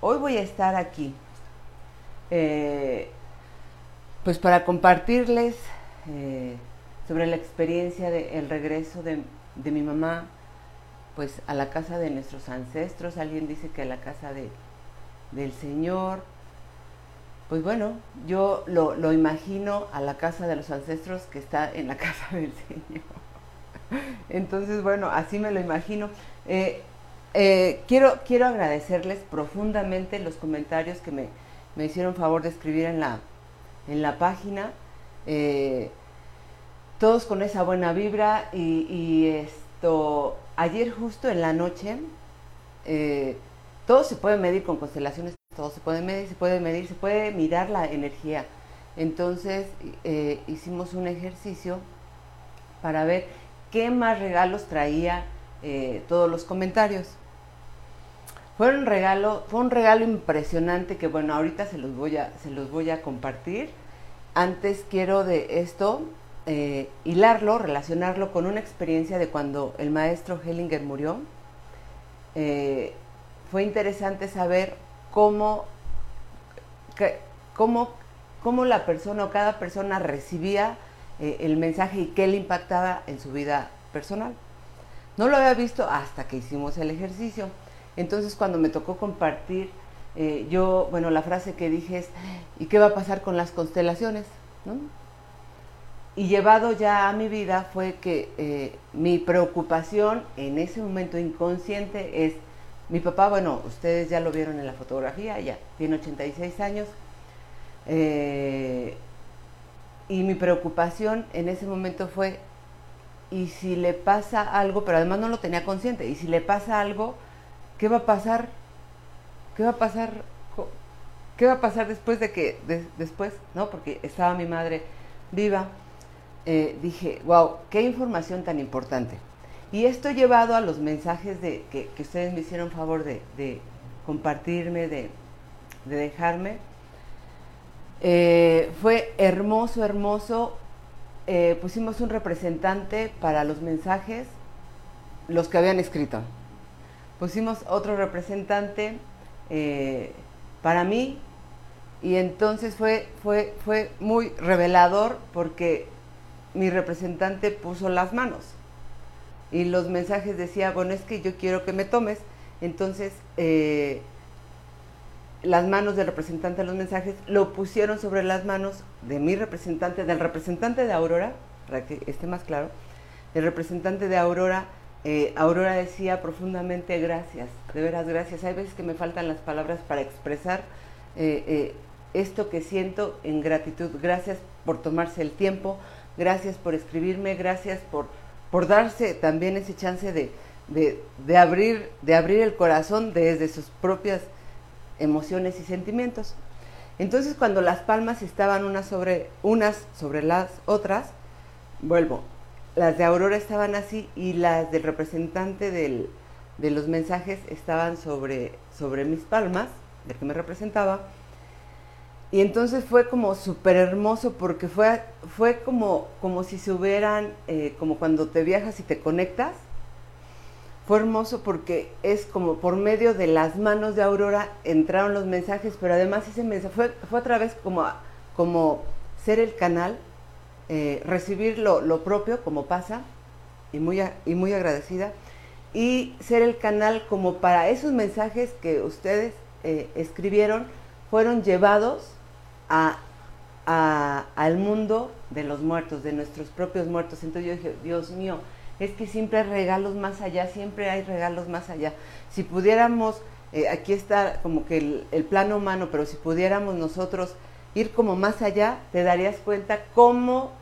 hoy voy a estar aquí, eh, pues para compartirles eh, sobre la experiencia del regreso de, mi mamá, pues a la casa de nuestros ancestros, alguien dice que a la casa de, del Señor, pues bueno, yo lo, lo, imagino a la casa de los ancestros que está en la casa del Señor. Entonces, bueno, así me lo imagino. Eh, eh, quiero, quiero agradecerles profundamente los comentarios que me, hicieron favor de escribir en la, en la página. Eh, todos con esa buena vibra y, esto, ayer justo en la noche, eh, todo se puede medir con constelaciones, todo se puede medir, se puede medir, se puede mirar la energía. Entonces hicimos un ejercicio para ver qué más regalos traía todos los comentarios. Fue un regalo, fue un regalo impresionante que bueno, ahorita se los voy a, se los voy a compartir. Antes quiero de esto eh, hilarlo, relacionarlo con una experiencia de cuando el maestro Hellinger murió. Eh, fue interesante saber cómo, cómo, cómo, la persona o cada persona recibía eh, el mensaje y qué le impactaba en su vida personal. No lo había visto hasta que hicimos el ejercicio. Entonces cuando me tocó compartir, eh, yo, bueno, la frase que dije es, ¿y qué va a pasar con las constelaciones? Y llevado ya a mi vida fue que eh, mi preocupación en ese momento inconsciente es, mi papá, bueno, ustedes ya lo vieron en la fotografía, ya tiene 86 años, eh, y mi preocupación en ese momento fue, ¿y si le pasa algo? Pero además no lo tenía consciente, ¿y si le pasa algo? ¿Qué va a pasar? ¿Qué va a pasar? ¿Qué va a pasar después de que, después, no? Porque estaba mi madre viva. Eh, dije, wow, qué información tan importante. Y esto llevado a los mensajes de, que, ustedes me hicieron favor de, compartirme, de, dejarme. Eh, fue hermoso, hermoso. Eh, pusimos un representante para los mensajes, los que habían escrito pusimos otro representante eh, para mí y entonces fue, fue, fue muy revelador porque mi representante puso las manos y los mensajes decía, bueno, es que yo quiero que me tomes. Entonces, eh, las manos del representante de los mensajes lo pusieron sobre las manos de mi representante, del representante de Aurora, para que esté más claro, el representante de Aurora eh, Aurora decía profundamente gracias, de veras gracias. Hay veces que me faltan las palabras para expresar eh, eh, esto que siento en gratitud. Gracias por tomarse el tiempo, gracias por escribirme, gracias por, por darse también ese chance de, de, abrir, de abrir el corazón desde sus propias emociones y sentimientos. Entonces cuando las palmas estaban unas sobre, unas sobre las otras, vuelvo, las de Aurora estaban así y las del representante del, de los mensajes estaban sobre, sobre mis palmas, del que me representaba. Y entonces fue como súper hermoso porque fue, fue como, como si se hubieran, eh, como cuando te viajas y te conectas. Fue hermoso porque es como por medio de las manos de Aurora entraron los mensajes, pero además ese mensaje fue, fue otra vez como, como ser el canal eh, recibir lo, propio como pasa y muy, y muy agradecida y ser el canal como para esos mensajes que ustedes eh, escribieron fueron llevados a, al mundo de los muertos, de nuestros propios muertos. Entonces yo dije, Dios mío, es que siempre hay regalos más allá, siempre hay regalos más allá. Si pudiéramos, eh, aquí está como que el, el plano humano, pero si pudiéramos nosotros ir como más allá, te darías cuenta cómo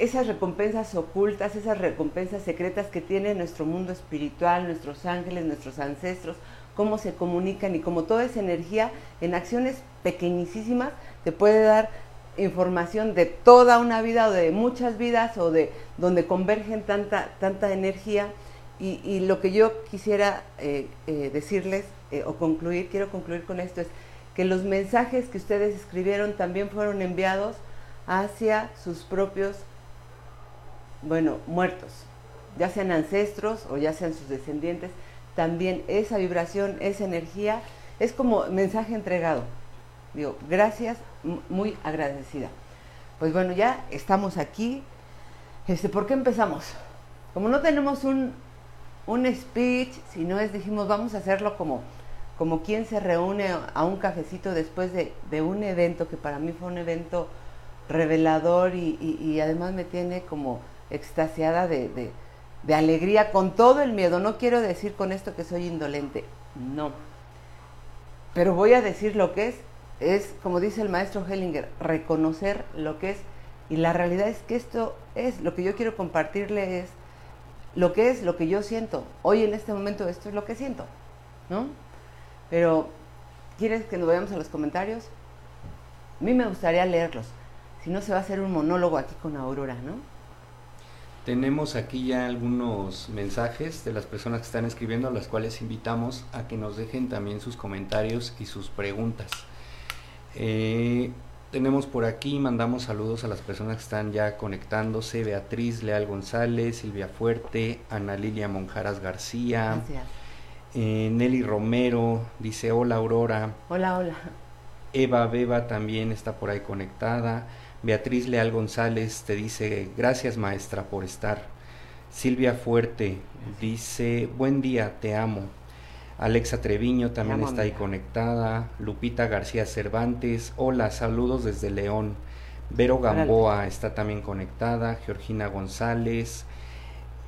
esas recompensas ocultas, esas recompensas secretas que tiene nuestro mundo espiritual, nuestros ángeles, nuestros ancestros, cómo se comunican y como toda esa energía en acciones pequeñísimas te puede dar información de toda una vida o de muchas vidas o de donde convergen tanta, tanta energía. Y, lo que yo quisiera eh, eh, decirles eh, o concluir, quiero concluir con esto, es que los mensajes que ustedes escribieron también fueron enviados hacia sus propios bueno, muertos, ya sean ancestros o ya sean sus descendientes, también esa vibración, esa energía es como mensaje entregado. Digo, gracias, muy agradecida. Pues bueno, ya estamos aquí. Este, ¿Por qué empezamos? Como no tenemos un, un speech, si no es, dijimos, vamos a hacerlo como, como quien se reúne a un cafecito después de, de un evento que para mí fue un evento revelador y, y, además me tiene como extasiada de, de, alegría con todo el miedo. No quiero decir con esto que soy indolente, no. Pero voy a decir lo que es, es como dice el maestro Hellinger, reconocer lo que es. Y la realidad es que esto es, lo que yo quiero compartirle es lo que es, lo que yo siento. Hoy en este momento esto es lo que siento, ¿no? Pero, ¿quieres que nos vayamos a los comentarios? A mí me gustaría leerlos. Si no, se va a hacer un monólogo aquí con Aurora, ¿no? Tenemos aquí ya algunos mensajes de las personas que están escribiendo, a las cuales invitamos a que nos dejen también sus comentarios y sus preguntas. Eh, tenemos por aquí, mandamos saludos a las personas que están ya conectándose, Beatriz Leal González, Silvia Fuerte, Ana Lilia Monjaras García, eh, Nelly Romero, dice hola Aurora. Hola, hola. Eva Beba también está por ahí conectada. Beatriz Leal González te dice gracias maestra por estar. Silvia Fuerte dice buen día, te amo. Alexa Treviño también está ahí conectada. Lupita García Cervantes, hola, saludos desde León. Vero Gamboa está también conectada. Georgina González.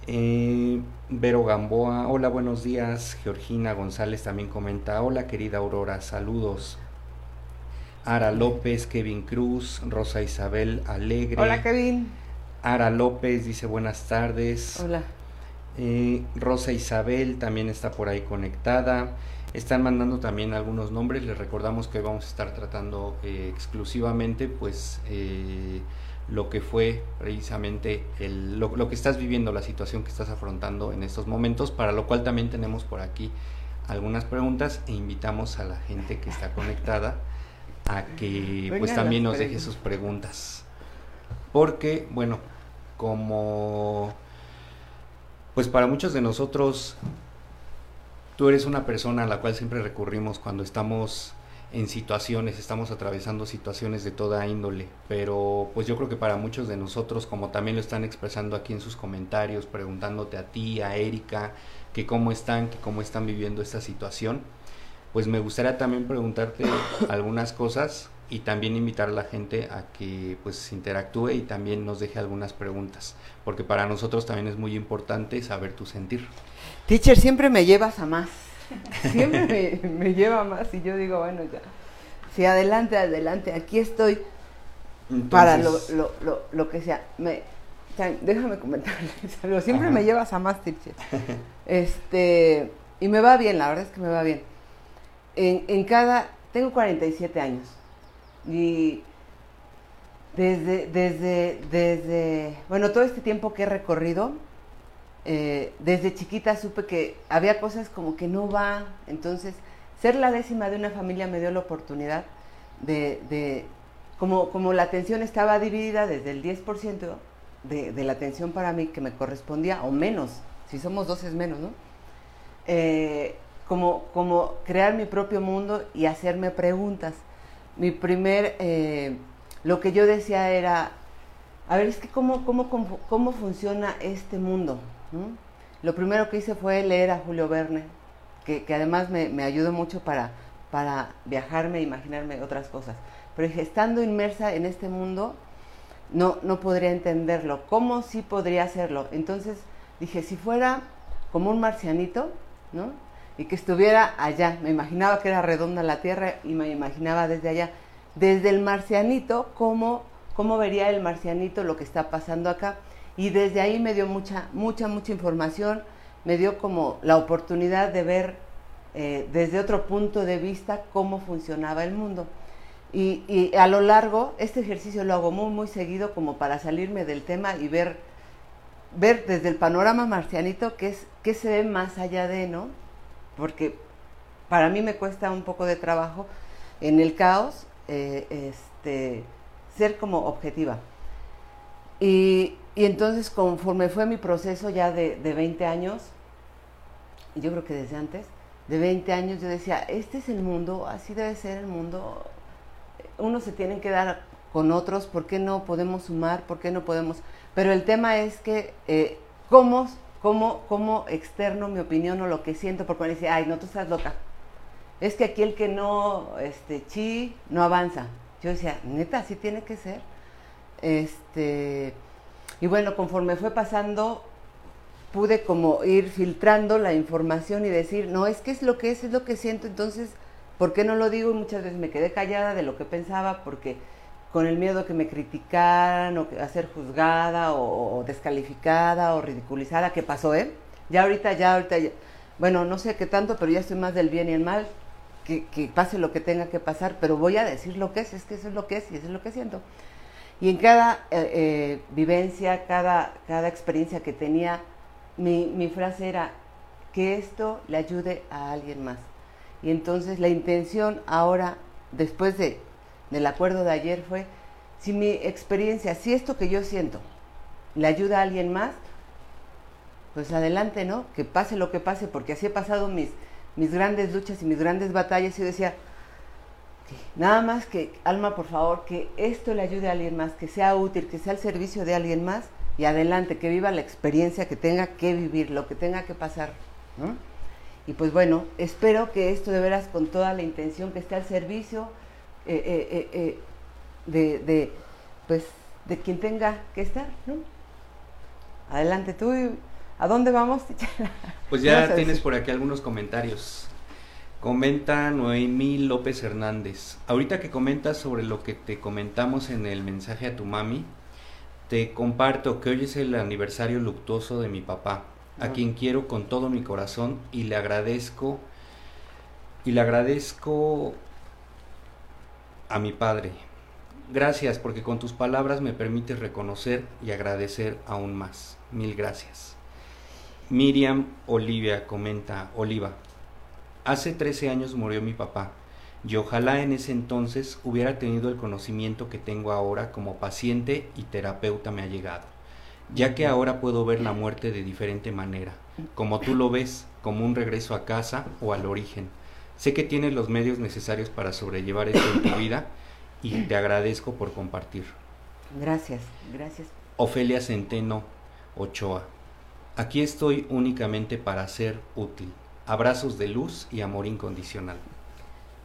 Eh, Vero Gamboa, hola, buenos días. Georgina González también comenta, hola querida Aurora, saludos. Ara López, Kevin Cruz, Rosa Isabel Alegre. Hola Kevin. Ara López dice buenas tardes. Hola. Eh, Rosa Isabel también está por ahí conectada. Están mandando también algunos nombres. Les recordamos que vamos a estar tratando eh, exclusivamente, pues, eh, lo que fue precisamente el, lo, lo, que estás viviendo, la situación que estás afrontando en estos momentos, para lo cual también tenemos por aquí algunas preguntas e invitamos a la gente que está conectada a que pues también nos deje sus preguntas. Porque, bueno, como pues para muchos de nosotros, tú eres una persona a la cual siempre recurrimos cuando estamos en situaciones, estamos atravesando situaciones de toda índole, pero pues yo creo que para muchos de nosotros, como también lo están expresando aquí en sus comentarios, preguntándote a ti, a Erika, que cómo están, que cómo están viviendo esta situación, pues me gustaría también preguntarte algunas cosas y también invitar a la gente a que pues interactúe y también nos deje algunas preguntas, porque para nosotros también es muy importante saber tu sentir. Teacher, siempre me llevas a más, siempre me, lleva a más y yo digo, bueno, ya, sí, adelante, adelante, aquí estoy para lo, lo, lo, que sea. Me, déjame comentarles, siempre me llevas a más, teacher. Este, y me va bien, la verdad es que me va bien. En, en cada, tengo 47 años y desde, desde, desde, bueno, todo este tiempo que he recorrido, eh, desde chiquita supe que había cosas como que no va, entonces ser la décima de una familia me dio la oportunidad de, de como, como la atención estaba dividida desde el 10% de, de la atención para mí que me correspondía, o menos, si somos dos es menos, ¿no? Eh, como, como crear mi propio mundo y hacerme preguntas mi primer, eh, lo que yo decía era, a ver, es que cómo, cómo, cómo, funciona este mundo. Lo primero que hice fue leer a Julio Verne, que, que además me, me, ayudó mucho para, para viajarme e imaginarme otras cosas. Pero dije, estando inmersa en este mundo, no, no podría entenderlo. ¿Cómo sí podría hacerlo? Entonces dije, si fuera como un marcianito, ¿no? Y que estuviera allá. Me imaginaba que era redonda la Tierra y me imaginaba desde allá, desde el marcianito, cómo, cómo vería el marcianito lo que está pasando acá. Y desde ahí me dio mucha, mucha, mucha información, me dio como la oportunidad de ver eh, desde otro punto de vista cómo funcionaba el mundo. Y, y, a lo largo, este ejercicio lo hago muy, muy seguido como para salirme del tema y ver, ver desde el panorama marcianito qué, es, qué se ve más allá de, ¿no? Porque para mí me cuesta un poco de trabajo en el caos eh, este, ser como objetiva. Y, entonces conforme fue mi proceso ya de, de 20 años, yo creo que desde antes, de 20 años, yo decía, este es el mundo, así debe ser el mundo. Uno se tiene que dar con otros, ¿por qué no podemos sumar? ¿Por qué no podemos? Pero el tema es que, eh, ¿cómo, cómo, ¿cómo externo mi opinión o lo que siento? Porque me dice, ay, no, tú estás loca. Es que aquí el que no, este, chi, no avanza. Yo decía, neta, así tiene que ser. Este, y bueno, conforme fue pasando, pude como ir filtrando la información y decir, no, es que es lo que es, es lo que siento, entonces, ¿por qué no lo digo? Y muchas veces me quedé callada de lo que pensaba porque con el miedo que me criticaran o a ser juzgada o, descalificada o ridiculizada, ¿qué pasó, eh? Ya ahorita, ya ahorita, bueno, no sé qué tanto, pero ya estoy más del bien y el mal, que, pase lo que tenga que pasar, pero voy a decir lo que es, es que eso es lo que es y eso es lo que siento. Y en cada eh, eh, vivencia, cada, cada experiencia que tenía, mi, mi frase era que esto le ayude a alguien más. Y entonces la intención ahora, después de, del acuerdo de ayer, fue, si mi experiencia, si esto que yo siento le ayuda a alguien más, pues adelante, ¿no? Que pase lo que pase, porque así he pasado mis, mis grandes luchas y mis grandes batallas y decía, nada más que, Alma, por favor, que esto le ayude a alguien más, que sea útil, que sea al servicio de alguien más y adelante, que viva la experiencia que tenga que vivir, lo que tenga que pasar. Y pues bueno, espero que esto de veras con toda la intención que esté al servicio eh, eh, eh, de, de, pues, de quien tenga que estar. ¿no? Adelante tú, ¿a dónde vamos? pues ya tienes por aquí algunos comentarios. Comenta Noemí López Hernández. Ahorita que comentas sobre lo que te comentamos en el mensaje a tu mami, te comparto que hoy es el aniversario luctuoso de mi papá, a ah. quien quiero con todo mi corazón y le agradezco y le agradezco a mi padre. Gracias porque con tus palabras me permites reconocer y agradecer aún más. Mil gracias. Miriam Olivia comenta, Oliva, hace 13 años murió mi papá y ojalá en ese entonces hubiera tenido el conocimiento que tengo ahora como paciente y terapeuta me ha llegado, ya que ahora puedo ver la muerte de diferente manera, como tú lo ves, como un regreso a casa o al origen. Sé que tienes los medios necesarios para sobrellevar esto en tu vida y te agradezco por compartir. Gracias, gracias. Ofelia Centeno Ochoa. Aquí estoy únicamente para ser útil. Abrazos de luz y amor incondicional.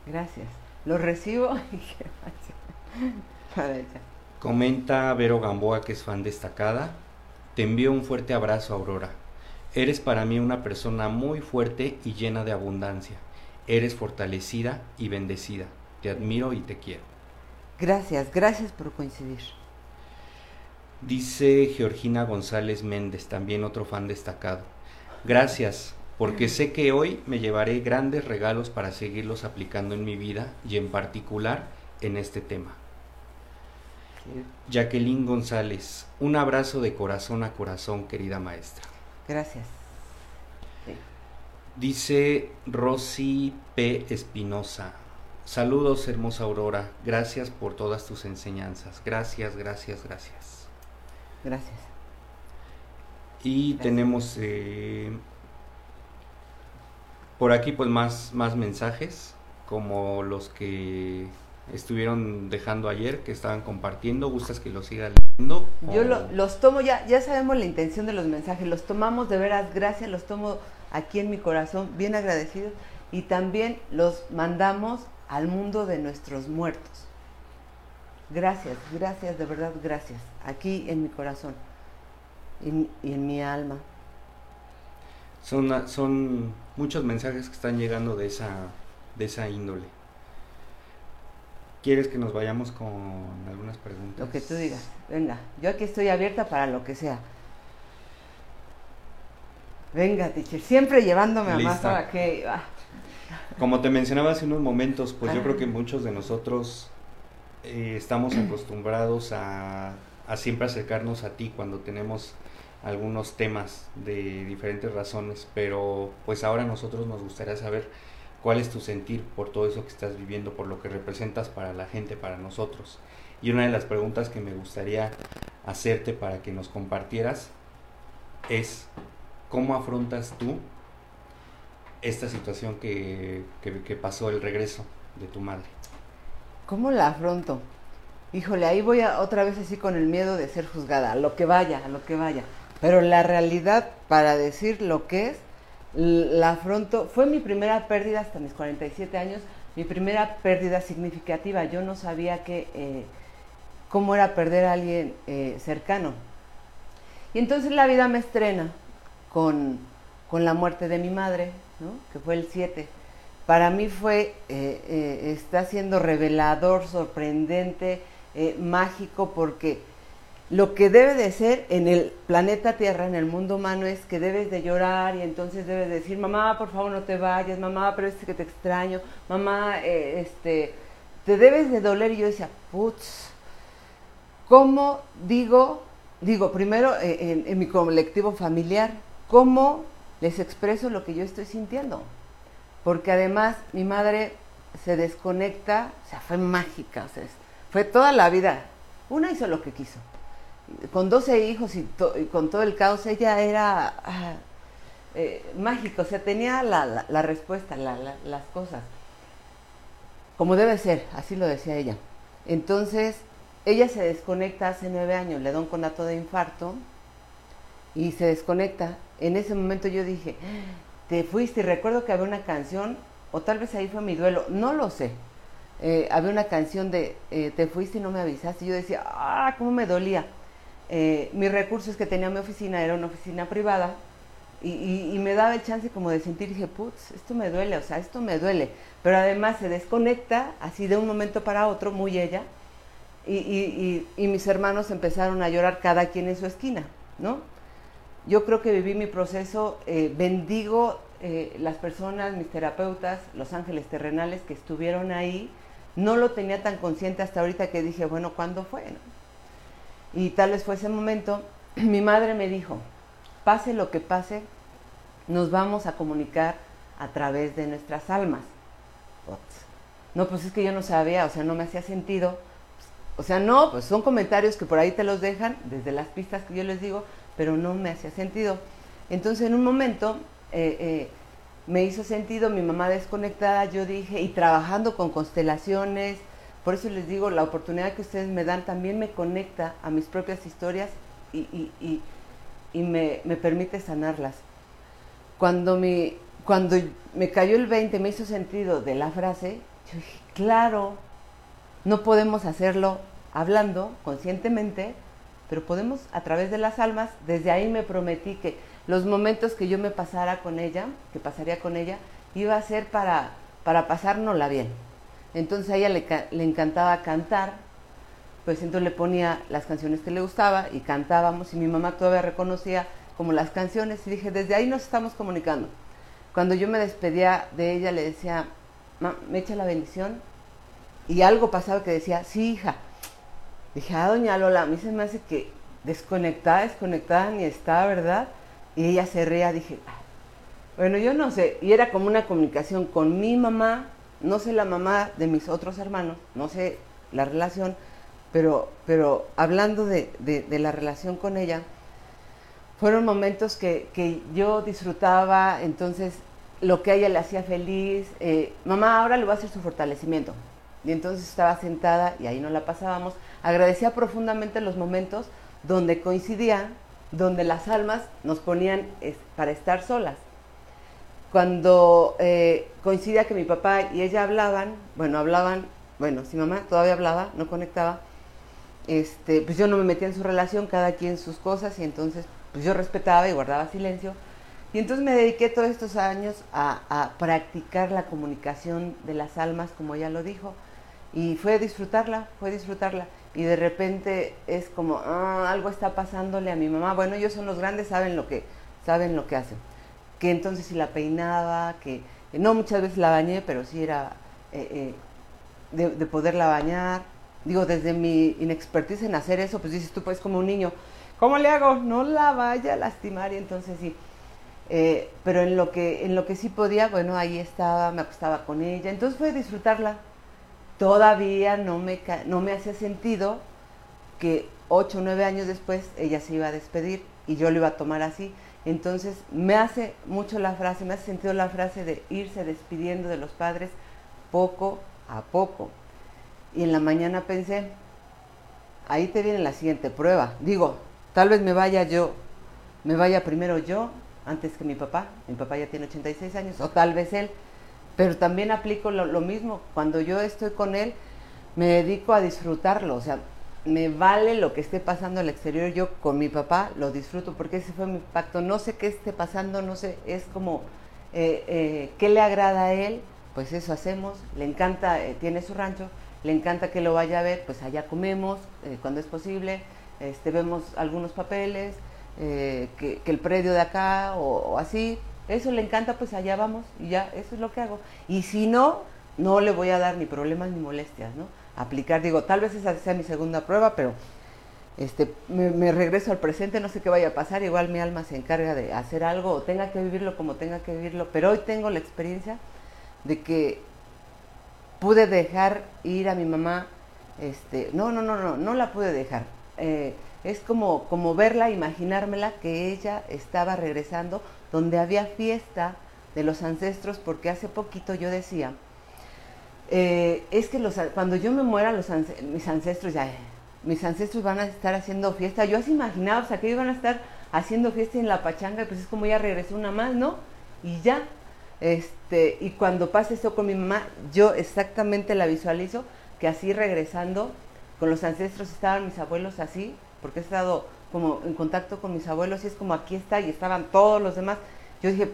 Gracias. Lo recibo. Comenta Vero Gamboa, que es fan destacada. Te envío un fuerte abrazo, Aurora. Eres para mí una persona muy fuerte y llena de abundancia. Eres fortalecida y bendecida. Te admiro y te quiero. Gracias, gracias por coincidir. Dice Georgina González Méndez, también otro fan destacado. Gracias, porque sé que hoy me llevaré grandes regalos para seguirlos aplicando en mi vida y en particular en este tema. Jacqueline González, un abrazo de corazón a corazón, querida maestra. Gracias. Dice Rosy P. Espinosa, saludos hermosa Aurora, gracias por todas tus enseñanzas, gracias, gracias, gracias. Gracias. Y tenemos eh, por aquí pues más, más mensajes, como los que estuvieron dejando ayer, que estaban compartiendo. ¿Gustas que los siga leyendo? Yo los tomo, ya, ya sabemos la intención de los mensajes, los tomamos de veras, gracias, los tomo aquí en mi corazón, bien agradecidos, y también los mandamos al mundo de nuestros muertos. Gracias, gracias, de verdad, gracias, aquí en mi corazón y, en mi alma. Son, son muchos mensajes que están llegando de esa, de esa índole. ¿Quieres que nos vayamos con algunas preguntas? Lo que tú digas. Venga, yo aquí estoy abierta para lo que sea. Venga, teacher, siempre llevándome a más para que... Como te mencionaba hace unos momentos, pues yo creo que muchos de nosotros eh, estamos acostumbrados a, a siempre acercarnos a ti cuando tenemos algunos temas de diferentes razones, pero pues ahora nosotros nos gustaría saber cuál es tu sentir por todo eso que estás viviendo, por lo que representas para la gente, para nosotros. Y una de las preguntas que me gustaría hacerte para que nos compartieras es, ¿cómo afrontas tú esta situación que, que, pasó el regreso de tu madre? ¿Cómo la afronto? Híjole, ahí voy otra vez así con el miedo de ser juzgada, a lo que vaya, a lo que vaya. Pero la realidad, para decir lo que es, la afronto, fue mi primera pérdida hasta mis 47 años, mi primera pérdida significativa. Yo no sabía que, eh, cómo era perder a alguien eh, cercano. Y entonces la vida me estrena con, con la muerte de mi madre, que fue el 7. Para mí fue, eh, está siendo revelador, sorprendente, mágico, porque lo que debe de ser en el planeta Tierra, en el mundo humano, es que debes de llorar y entonces debes de decir, mamá, por favor no te vayas, mamá, pero es que te extraño, mamá, eh, este, te debes de doler. Y yo decía, putz, ¿cómo digo, digo, primero eh, en, mi colectivo familiar, cómo les expreso lo que yo estoy sintiendo? Porque además mi madre se desconecta, o sea, fue mágica, o sea, fue toda la vida. Una hizo lo que quiso con 12 hijos y, con todo el caos, ella era ah, eh, mágico, o sea, tenía la, la, respuesta, las cosas, como debe ser, así lo decía ella. Entonces, ella se desconecta hace nueve años, le da un conato de infarto y se desconecta. En ese momento yo dije, te fuiste y recuerdo que había una canción, o tal vez ahí fue mi duelo, no lo sé. Eh, había una canción de eh, Te fuiste y no me avisaste. Y yo decía, ah, cómo me dolía eh, mis recursos que tenía mi oficina era una oficina privada y, me daba el chance como de sentir, dije, putz, esto me duele, o sea, esto me duele. Pero además se desconecta así de un momento para otro, muy ella, y, mis hermanos empezaron a llorar cada quien en su esquina, ¿no? Yo creo que viví mi proceso, eh, bendigo eh, las personas, mis terapeutas, los ángeles terrenales que estuvieron ahí. No lo tenía tan consciente hasta ahorita que dije, bueno, ¿cuándo fue? Y tal vez fue ese momento, mi madre me dijo, pase lo que pase, nos vamos a comunicar a través de nuestras almas. No, pues es que yo no sabía, o sea, no me hacía sentido. O sea, no, pues son comentarios que por ahí te los dejan, desde las pistas que yo les digo, pero no me hacía sentido. Entonces, en un momento eh, eh, me hizo sentido mi mamá desconectada, yo dije, y trabajando con constelaciones, por eso les digo, la oportunidad que ustedes me dan también me conecta a mis propias historias y, me, permite sanarlas. Cuando, cuando me cayó el 20, me hizo sentido de la frase, yo dije, claro, no podemos hacerlo hablando conscientemente, pero podemos a través de las almas, desde ahí me prometí que los momentos que yo me pasara con ella, que pasaría con ella, iba a ser para, para pasárnosla bien entonces a ella le, encantaba cantar, pues entonces le ponía las canciones que le gustaba y cantábamos y mi mamá todavía reconocía como las canciones y dije, desde ahí nos estamos comunicando. Cuando yo me despedía de ella le decía, me echa la bendición y algo pasaba que decía, sí hija. Dije, ah, doña Lola, a mí se me hace que desconectada, desconectada ni está, ¿verdad? Y ella se reía, dije, ah, bueno, yo no sé, y era como una comunicación con mi mamá no sé la mamá de mis otros hermanos, no sé la relación, pero, pero hablando de, la relación con ella, fueron momentos que, yo disfrutaba, entonces lo que a ella le hacía feliz, eh, mamá ahora le va a hacer su fortalecimiento. Y entonces estaba sentada y ahí no la pasábamos. Agradecía profundamente los momentos donde coincidían, donde las almas nos ponían para estar solas cuando eh, coincidía que mi papá y ella hablaban, bueno, hablaban, bueno, si mamá todavía hablaba, no conectaba, este, pues yo no me metía en su relación, cada quien sus cosas, y entonces pues yo respetaba y guardaba silencio. Y entonces me dediqué todos estos años a, practicar la comunicación de las almas, como ella lo dijo, y fue disfrutarla, fue disfrutarla. Y de repente es como, ah, algo está pasándole a mi mamá. Bueno, ellos son los grandes, saben lo que, saben lo que hacen que entonces si la peinaba, que no muchas veces la bañé, pero sí era eh, eh, de, poderla bañar. Digo, desde mi inexpertise en hacer eso, pues dices tú, pues como un niño, ¿cómo le hago? No la vaya a lastimar y entonces sí. Eh, pero en lo, que, en lo que sí podía, bueno, ahí estaba, me acostaba con ella, entonces fue disfrutarla. Todavía no me, no me hacía sentido que ocho o nueve años después ella se iba a despedir y yo lo iba a tomar así. Entonces me hace mucho la frase, me hace sentido la frase de irse despidiendo de los padres poco a poco. Y en la mañana pensé, ahí te viene la siguiente prueba. Digo, tal vez me vaya yo, me vaya primero yo antes que mi papá. Mi papá ya tiene 86 años, o tal vez él. Pero también aplico lo, mismo. Cuando yo estoy con él, me dedico a disfrutarlo. O sea, me vale lo que esté pasando al exterior. Yo con mi papá lo disfruto porque ese fue mi pacto. No sé qué esté pasando, no sé, es como, eh, eh, ¿qué le agrada a él? Pues eso hacemos. Le encanta, eh, tiene su rancho, le encanta que lo vaya a ver, pues allá comemos cuando es posible. Este, vemos algunos papeles, que, el predio de acá o así. Eso le encanta, pues allá vamos y ya, eso es lo que hago. Y si no, no le voy a dar ni problemas ni molestias, ¿no? aplicar. Digo, tal vez esa sea mi segunda prueba, pero este, me, regreso al presente, no sé qué vaya a pasar, igual mi alma se encarga de hacer algo o tenga que vivirlo como tenga que vivirlo, pero hoy tengo la experiencia de que pude dejar ir a mi mamá, este, no, no, no, no, no la pude dejar. Eh, es como, como verla, imaginármela que ella estaba regresando donde había fiesta de los ancestros, porque hace poquito yo decía, eh, es que los, cuando yo me muera, los, mis ancestros ya, mis ancestros van a estar haciendo fiesta. Yo así imaginaba, o sea, que iban a estar haciendo fiesta en la pachanga, pues es como ya regresó una más, ¿no? Y ya. Este, y cuando pase esto con mi mamá, yo exactamente la visualizo, que así regresando, con los ancestros estaban mis abuelos así, porque he estado como en contacto con mis abuelos y es como aquí está y estaban todos los demás. Yo dije,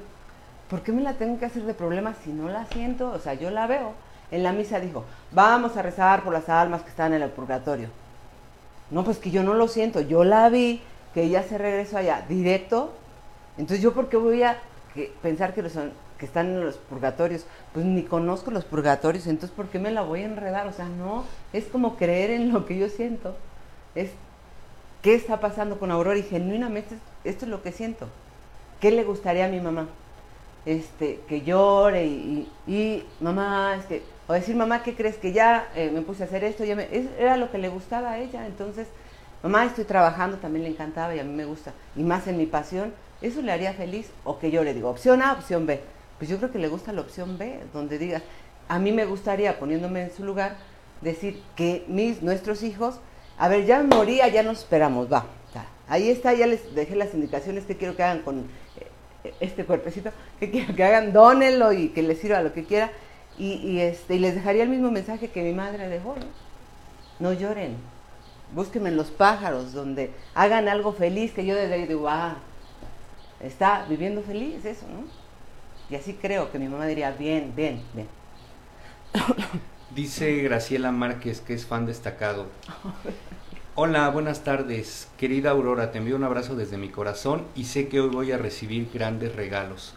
¿por qué me la tengo que hacer de problema si no la siento? O sea, yo la veo en la misa dijo, vamos a rezar por las almas que están en el purgatorio. No, pues que yo no lo siento, yo la vi, que ella se regresó allá directo. Entonces yo por qué voy a pensar que, los, que están en los purgatorios, pues ni conozco los purgatorios, entonces ¿por qué me la voy a enredar? O sea, no, es como creer en lo que yo siento. Es qué está pasando con Aurora y genuinamente esto es lo que siento. ¿Qué le gustaría a mi mamá? Este, que llore y, y mamá, este, o decir, mamá, ¿qué crees que ya eh, me puse a hacer esto? Ya era lo que le gustaba a ella. Entonces, mamá, estoy trabajando, también le encantaba y a mí me gusta. Y más en mi pasión, ¿eso le haría feliz? O que yo le digo, opción A, opción B. Pues yo creo que le gusta la opción B, donde diga, a mí me gustaría, poniéndome en su lugar, decir que mis, nuestros hijos, a ver, ya moría, ya nos esperamos, va. Ahí está, ya les dejé las indicaciones que quiero que hagan con eh, este cuerpecito, que quiero que hagan, dónenlo y que les sirva lo que quiera y, este, y les dejaría el mismo mensaje que mi madre dejó, ¿no? No lloren, búsquenme en los pájaros, donde hagan algo feliz, que yo desde ahí digo, ah, está viviendo feliz eso, ¿no? Y así creo que mi mamá diría, bien, bien, bien. Dice Graciela Márquez, que es fan destacado. Hola, buenas tardes. Querida Aurora, te envío un abrazo desde mi corazón y sé que hoy voy a recibir grandes regalos.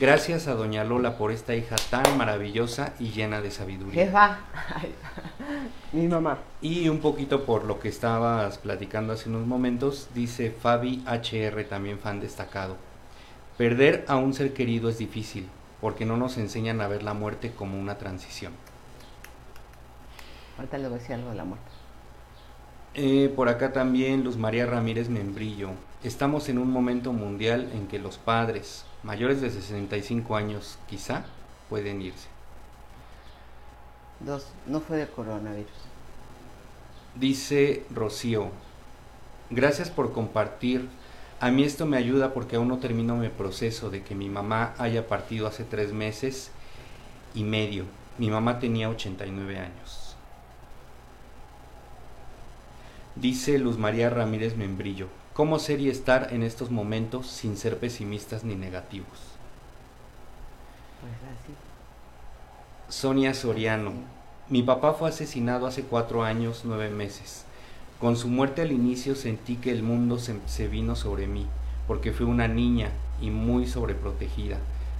Gracias a doña Lola por esta hija tan maravillosa y llena de sabiduría. Jefa, mi mamá. Y un poquito por lo que estabas platicando hace unos momentos, dice Fabi HR, también fan destacado. Perder a un ser querido es difícil, porque no nos enseñan a ver la muerte como una transición. Ahorita le voy a decir algo de la muerte. Eh, por acá también Luz María Ramírez Membrillo. Estamos en un momento mundial en que los padres, mayores de 65 años quizá pueden irse. Dos, no fue de coronavirus. Dice Rocío, gracias por compartir. A mí esto me ayuda porque aún no termino mi proceso de que mi mamá haya partido hace tres meses y medio. Mi mamá tenía 89 años. Dice Luz María Ramírez Membrillo, ¿Cómo ser y estar en estos momentos sin ser pesimistas ni negativos? Pues Sonia Soriano. Mi papá fue asesinado hace cuatro años, nueve meses. Con su muerte al inicio sentí que el mundo se, se vino sobre mí, porque fui una niña y muy sobreprotegida.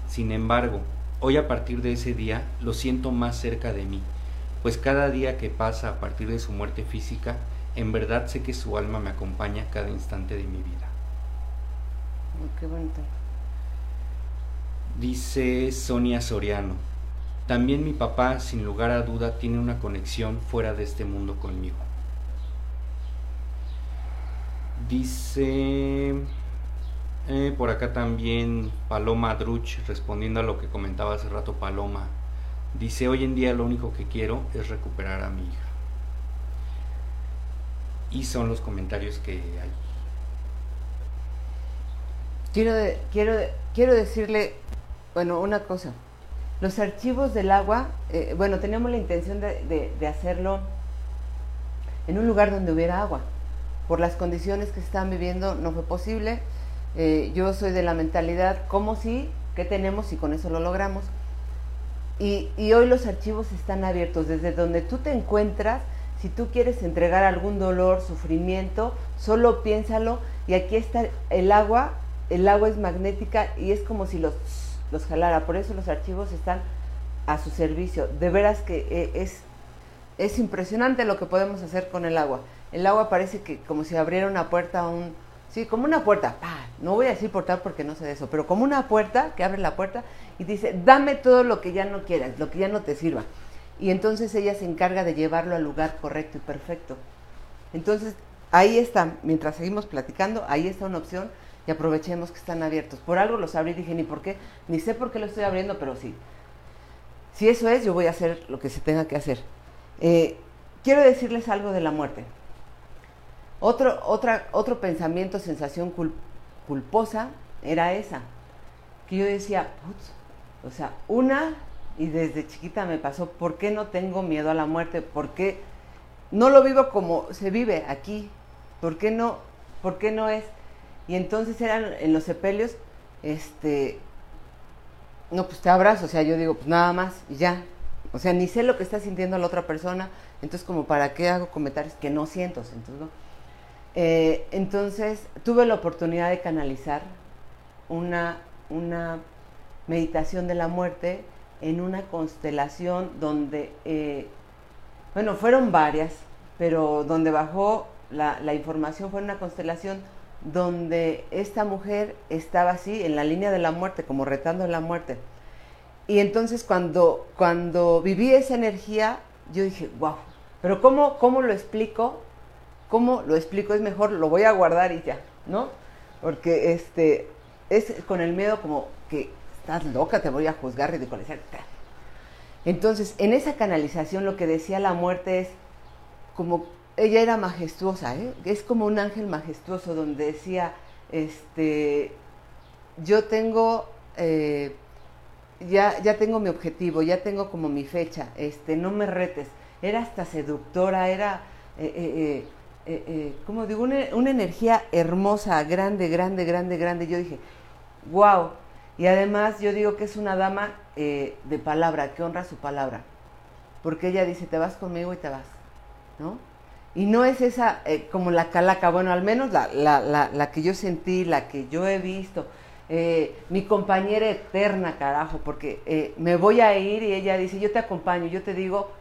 Sin embargo, hoy a partir de ese día lo siento más cerca de mí, pues cada día que pasa a partir de su muerte física, en verdad sé que su alma me acompaña cada instante de mi vida. qué bonito. Dice Sonia Soriano. También mi papá, sin lugar a duda, tiene una conexión fuera de este mundo conmigo. Dice Eh, por acá también Paloma Druch, respondiendo a lo que comentaba hace rato Paloma, dice, hoy en día lo único que quiero es recuperar a mi hija. Y son los comentarios que hay. Quiero, quiero, quiero decirle, bueno, una cosa. Los archivos del agua, eh, bueno, teníamos la intención de, de, hacerlo en un lugar donde hubiera agua. Por las condiciones que se estaban viviendo no fue posible. Eh, yo soy de la mentalidad, ¿cómo sí? ¿Qué tenemos? Y con eso lo logramos. Y, y, hoy los archivos están abiertos. Desde donde tú te encuentras, si tú quieres entregar algún dolor, sufrimiento, solo piénsalo. Y aquí está el agua el agua es magnética y es como si los, los jalara. Por eso los archivos están a su servicio. De veras que eh, es, es impresionante lo que podemos hacer con el agua. El agua parece que como si abriera una puerta a un... Sí, como una puerta. No voy a decir portal porque no sé de eso, pero como una puerta que abre la puerta y dice, dame todo lo que ya no quieras, lo que ya no te sirva. Y entonces ella se encarga de llevarlo al lugar correcto y perfecto. Entonces, ahí está, mientras seguimos platicando, ahí está una opción y aprovechemos que están abiertos. Por algo los abrí dije, ni por qué, ni sé por qué lo estoy abriendo, pero sí. Si eso es, yo voy a hacer lo que se tenga que hacer. Eh, quiero decirles algo de la muerte. Otro, otra, otro pensamiento, sensación culposa era esa. Que yo decía, o sea, una, y desde chiquita me pasó, ¿por qué no tengo miedo a la muerte? ¿Por qué no lo vivo como se vive aquí? ¿Por qué no, por qué no es? Y entonces eran en los sepelios, este, no, pues te abrazo, o sea, yo digo, pues nada más, y ya. O sea, ni sé lo que está sintiendo la otra persona, entonces como para qué hago comentarios que no siento, entonces, eh, entonces tuve la oportunidad de canalizar una, una meditación de la muerte en una constelación donde, eh, bueno, fueron varias, pero donde bajó la, la información fue una constelación donde esta mujer estaba así en la línea de la muerte, como retando la muerte. Y entonces cuando, cuando viví esa energía, yo dije, wow, pero ¿cómo, ¿cómo lo explico? ¿Cómo lo explico? Es mejor, lo voy a guardar y ya, ¿no? Porque este, es con el miedo como que estás loca, te voy a juzgar, ridiculizar. Entonces, en esa canalización lo que decía la muerte es como ella era majestuosa, ¿eh? es como un ángel majestuoso donde decía, este, yo tengo, eh, ya, ya tengo mi objetivo, ya tengo como mi fecha, este, no me retes. Era hasta seductora, era, eh, como digo, una, una, energía hermosa, grande, grande, grande, grande. Yo dije, wow. Y además yo digo que es una dama de palabra, que honra su palabra. Porque ella dice, te vas conmigo y te vas, ¿no? Y no es esa eh, como la calaca, bueno, al menos la, la, la, la, que yo sentí, la que yo he visto. Eh, mi compañera eterna, carajo, porque eh, me voy a ir y ella dice, yo te acompaño, yo te digo,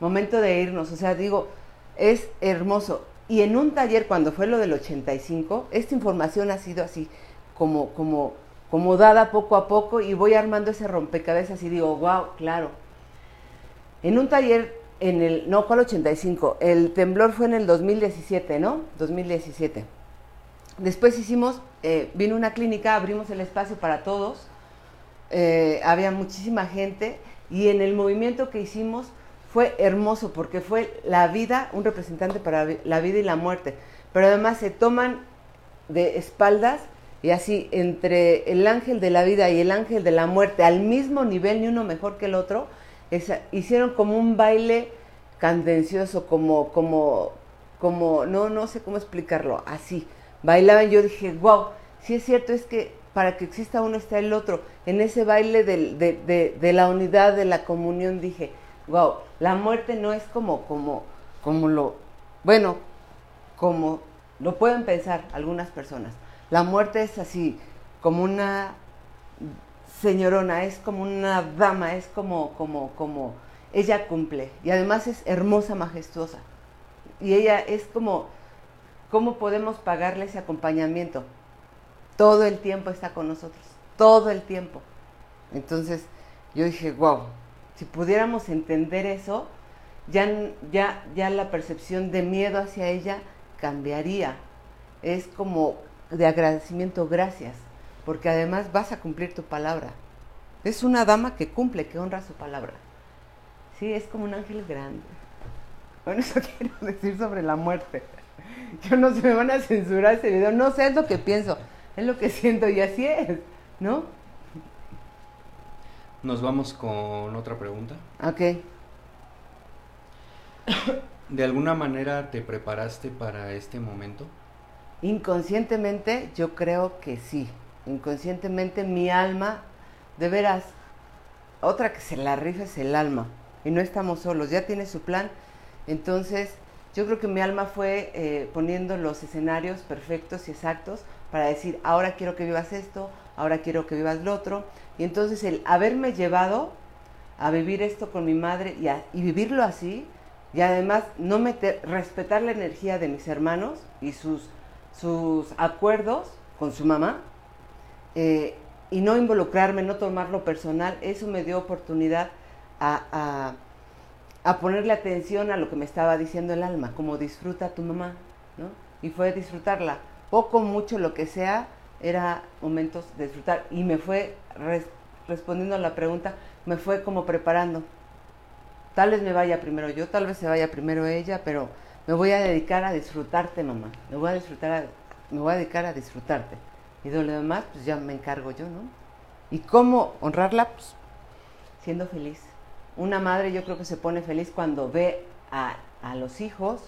momento de irnos, o sea, digo, es hermoso. Y en un taller, cuando fue lo del 85, esta información ha sido así, como, como, como dada poco a poco y voy armando ese rompecabezas y digo, wow, claro. En un taller en el, no, ¿cuál 85? El temblor fue en el 2017, ¿no? 2017. Después hicimos, eh, vino una clínica, abrimos el espacio para todos, eh, había muchísima gente y en el movimiento que hicimos fue hermoso porque fue la vida, un representante para la vida y la muerte, pero además se toman de espaldas y así entre el ángel de la vida y el ángel de la muerte al mismo nivel, ni uno mejor que el otro, hicieron como un baile candencioso, como, como, como, no, no sé cómo explicarlo, así. Bailaban, yo dije, wow, si es cierto, es que para que exista uno está el otro. En ese baile de, de, de, la unidad, de la comunión, dije, wow, la muerte no es como, como, como lo, bueno, como lo pueden pensar algunas personas. La muerte es así, como una señorona, es como una dama, es como, como, como, ella cumple. Y además es hermosa, majestuosa. Y ella es como, ¿cómo podemos pagarle ese acompañamiento? Todo el tiempo está con nosotros, todo el tiempo. Entonces yo dije, wow, si pudiéramos entender eso, ya, ya, ya la percepción de miedo hacia ella cambiaría. Es como de agradecimiento, gracias, porque además vas a cumplir tu palabra. Es una dama que cumple, que honra su palabra. Sí, es como un ángel grande. Bueno, eso quiero decir sobre la muerte. Yo no se me van a censurar ese video, no sé, es lo que pienso, es lo que siento y así es, ¿no? Nos vamos con otra pregunta. Ok. ¿De alguna manera te preparaste para este momento? Inconscientemente yo creo que sí. Inconscientemente mi alma, de veras, otra que se la rifa es el alma. Y no estamos solos, ya tiene su plan. Entonces, yo creo que mi alma fue eh, poniendo los escenarios perfectos y exactos para decir, ahora quiero que vivas esto, ahora quiero que vivas lo otro. Y entonces el haberme llevado a vivir esto con mi madre y, vivirlo así, y además no meter, respetar la energía de mis hermanos y sus, sus acuerdos con su mamá, eh, y no involucrarme, no tomarlo personal, eso me dio oportunidad a, a, ponerle atención a lo que me estaba diciendo el alma, como disfruta tu mamá, ¿no? Y fue disfrutarla, poco, mucho, lo que sea, era momentos de disfrutar y me fue respondiendo a la pregunta, me fue como preparando. Tal vez me vaya primero yo, tal vez se vaya primero ella, pero me voy a dedicar a disfrutarte, mamá. Me voy a disfrutar, me voy a dedicar a disfrutarte. Y de lo demás, pues ya me encargo yo, ¿no? ¿Y cómo honrarla? Pues siendo feliz. Una madre yo creo que se pone feliz cuando ve a, a los hijos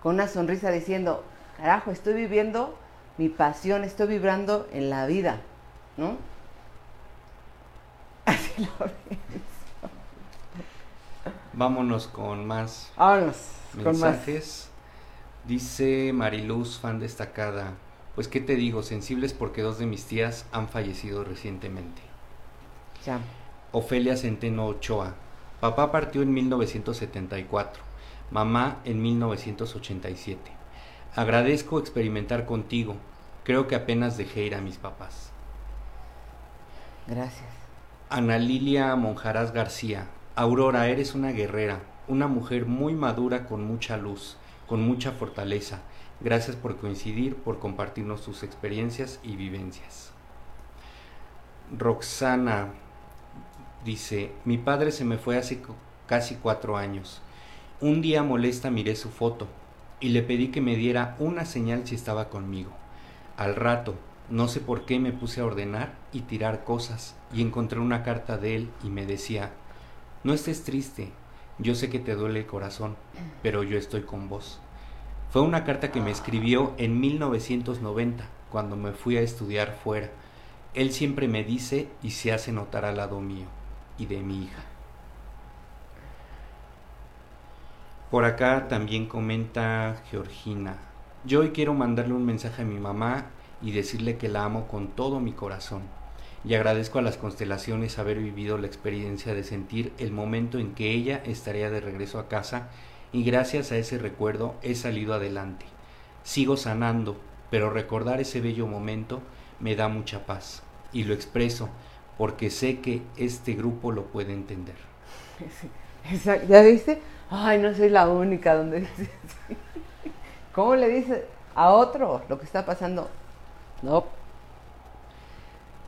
con una sonrisa diciendo, carajo, estoy viviendo mi pasión, estoy vibrando en la vida, ¿no? Así lo Vámonos con más mensajes. Dice Mariluz, fan destacada. Pues qué te digo, sensibles porque dos de mis tías han fallecido recientemente. Ya. Ofelia Centeno Ochoa. Papá partió en 1974, mamá en 1987. Agradezco experimentar contigo. Creo que apenas dejé ir a mis papás. Gracias. Ana Lilia Monjaraz García. Aurora, eres una guerrera, una mujer muy madura con mucha luz, con mucha fortaleza. Gracias por coincidir, por compartirnos tus experiencias y vivencias. Roxana dice, mi padre se me fue hace casi cuatro años. Un día molesta miré su foto y le pedí que me diera una señal si estaba conmigo. Al rato, no sé por qué me puse a ordenar y tirar cosas y encontré una carta de él y me decía, no estés triste, yo sé que te duele el corazón, pero yo estoy con vos. Fue una carta que me escribió en 1990, cuando me fui a estudiar fuera. Él siempre me dice y se hace notar al lado mío y de mi hija. Por acá también comenta Georgina. Yo hoy quiero mandarle un mensaje a mi mamá y decirle que la amo con todo mi corazón. Y agradezco a las constelaciones haber vivido la experiencia de sentir el momento en que ella estaría de regreso a casa y gracias a ese recuerdo he salido adelante. Sigo sanando, pero recordar ese bello momento me da mucha paz y lo expreso porque sé que este grupo lo puede entender. ¿Ya viste? ay, no soy la única donde dice ¿Cómo le dice a otro lo que está pasando? No.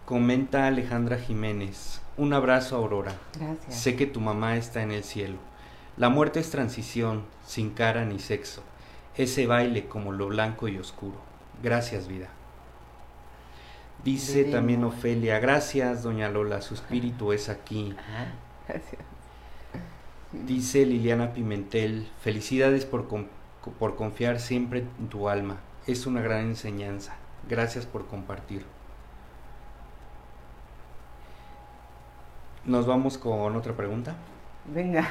Comenta Alejandra Jiménez. Un abrazo, Aurora. Gracias. Sé que tu mamá está en el cielo. La muerte es transición, sin cara ni sexo. Ese baile como lo blanco y oscuro. Gracias, vida. Dice también Ofelia, gracias, doña Lola, su espíritu es aquí. Gracias. Dice Liliana Pimentel, felicidades por, por confiar siempre en tu alma. Es una gran enseñanza. Gracias por compartir. Nos vamos con otra pregunta. Venga.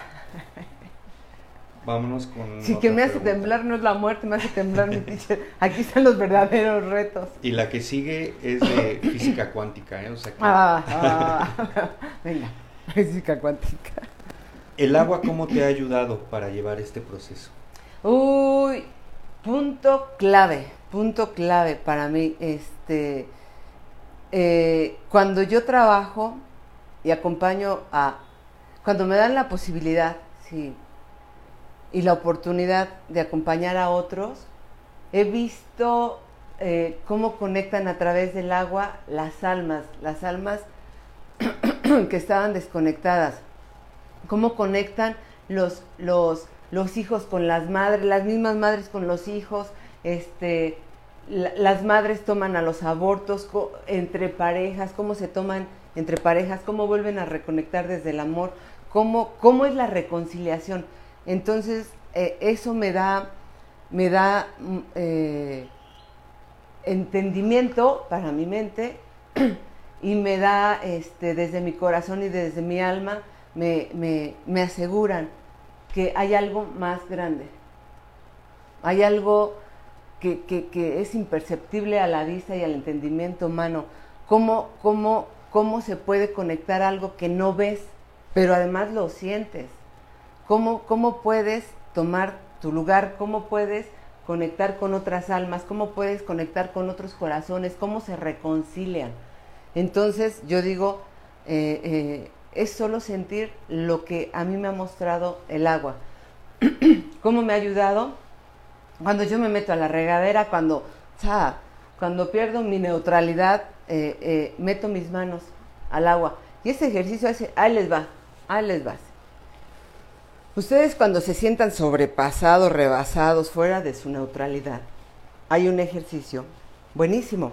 Vámonos con. Sí, que me hace temblar no es la muerte, me hace temblar mi teacher. Aquí están los verdaderos retos. Y la que sigue es de física cuántica, ¿eh? O sea que... ah, ah venga, física cuántica. ¿El agua cómo te ha ayudado para llevar este proceso? Uy, punto clave, punto clave para mí. Este, eh, cuando yo trabajo y acompaño a, cuando me dan la posibilidad, sí, y la oportunidad de acompañar a otros, he visto eh, cómo conectan a través del agua las almas, las almas que estaban desconectadas, cómo conectan los, los, los hijos con las madres, las mismas madres con los hijos, este, las madres toman a los abortos entre parejas, cómo se toman entre parejas, cómo vuelven a reconectar desde el amor, cómo, cómo es la reconciliación. Entonces, eh, eso me da, me da mm, eh, entendimiento para mi mente y me da este, desde mi corazón y desde mi alma, me, me, aseguran que hay algo más grande. Hay algo que, que, es imperceptible a la vista y al entendimiento humano. ¿Cómo, cómo, ¿Cómo se puede conectar algo que no ves, pero además lo sientes? ¿Cómo, cómo puedes tomar tu lugar? ¿Cómo puedes conectar con otras almas? ¿Cómo puedes conectar con otros corazones? ¿Cómo se reconcilian? Entonces yo digo, eh, eh, es solo sentir lo que a mí me ha mostrado el agua. ¿Cómo me ha ayudado? Cuando yo me meto a la regadera, cuando, cuando pierdo mi neutralidad, eh, eh, meto mis manos al agua. Y ese ejercicio, ese, ahí les va, ahí les va. Ustedes cuando se sientan sobrepasados, rebasados, fuera de su neutralidad, hay un ejercicio buenísimo.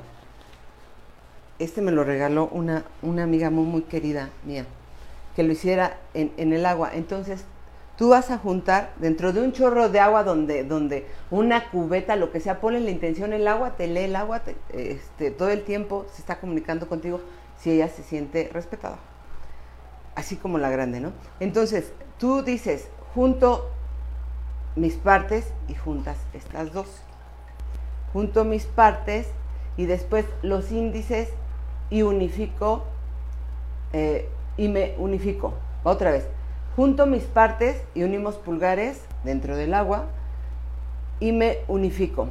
Este me lo regaló una, una amiga muy, muy querida mía que lo hiciera en, en, el agua. Entonces, tú vas a juntar dentro de un chorro de agua donde, donde una cubeta, lo que sea, ponle la intención, el agua te lee el agua, este, todo el tiempo se está comunicando contigo si ella se siente respetada. Así como la grande, ¿no? Entonces, tú dices, junto mis partes y juntas estas dos. Junto mis partes y después los índices y unifico eh, y me unifico. Otra vez, junto mis partes y unimos pulgares dentro del agua y me unifico.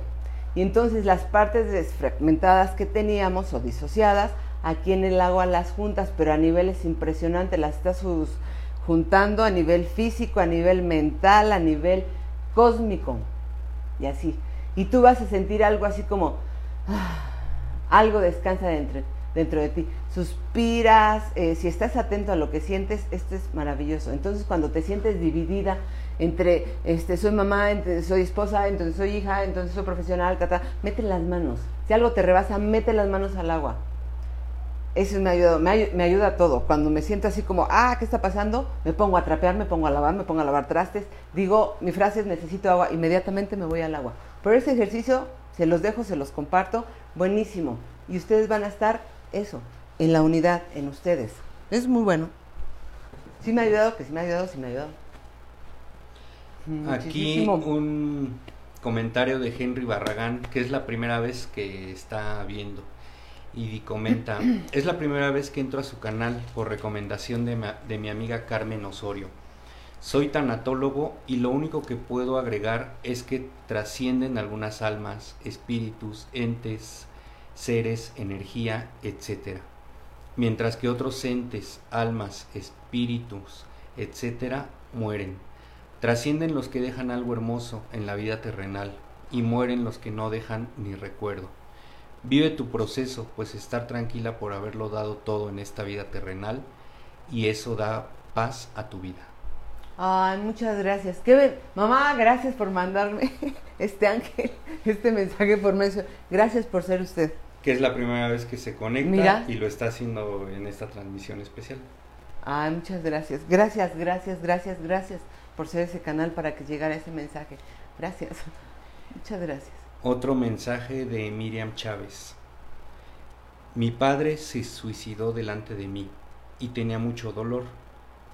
Y entonces las partes desfragmentadas que teníamos o disociadas, aquí en el agua las juntas, pero a niveles impresionantes, las estás juntando a nivel físico, a nivel mental, a nivel cósmico. Y así. Y tú vas a sentir algo así como, ah, algo descansa dentro dentro de ti. Suspiras, eh, si estás atento a lo que sientes, esto es maravilloso. Entonces cuando te sientes dividida entre, este, soy mamá, entre, soy esposa, entonces soy hija, entonces soy profesional, tata, mete las manos. Si algo te rebasa, mete las manos al agua. Eso me ayuda, me, ayuda a todo. Cuando me siento así como, ah, ¿qué está pasando? Me pongo a trapear, me pongo a lavar, me pongo a lavar trastes. Digo, mi frase es necesito agua, inmediatamente me voy al agua. Por ese ejercicio se los dejo, se los comparto, buenísimo. Y ustedes van a estar eso, en la unidad, en ustedes. Es muy bueno. Sí me ha ayudado, que sí me ha ayudado, sí me ha ayudado. Aquí un comentario de Henry Barragán, que es la primera vez que está viendo. Y comenta, es la primera vez que entro a su canal por recomendación de, de mi amiga Carmen Osorio. Soy tanatólogo y lo único que puedo agregar es que trascienden algunas almas, espíritus, entes, seres, energía, etc. Mientras que otros entes, almas, espíritus, etc., mueren. Trascienden los que dejan algo hermoso en la vida terrenal y mueren los que no dejan ni recuerdo. Vive tu proceso, pues estar tranquila por haberlo dado todo en esta vida terrenal y eso da paz a tu vida. Ay, muchas gracias. Qué Mamá, gracias por mandarme este ángel, este mensaje por medio. Gracias por ser usted que es la primera vez que se conecta y lo está haciendo en esta transmisión especial. Ah, muchas gracias. Gracias, gracias, gracias, gracias por ser ese canal para que llegara ese mensaje. Gracias. Muchas gracias. Otro mensaje de Miriam Chávez. Mi padre se suicidó delante de mí y tenía mucho dolor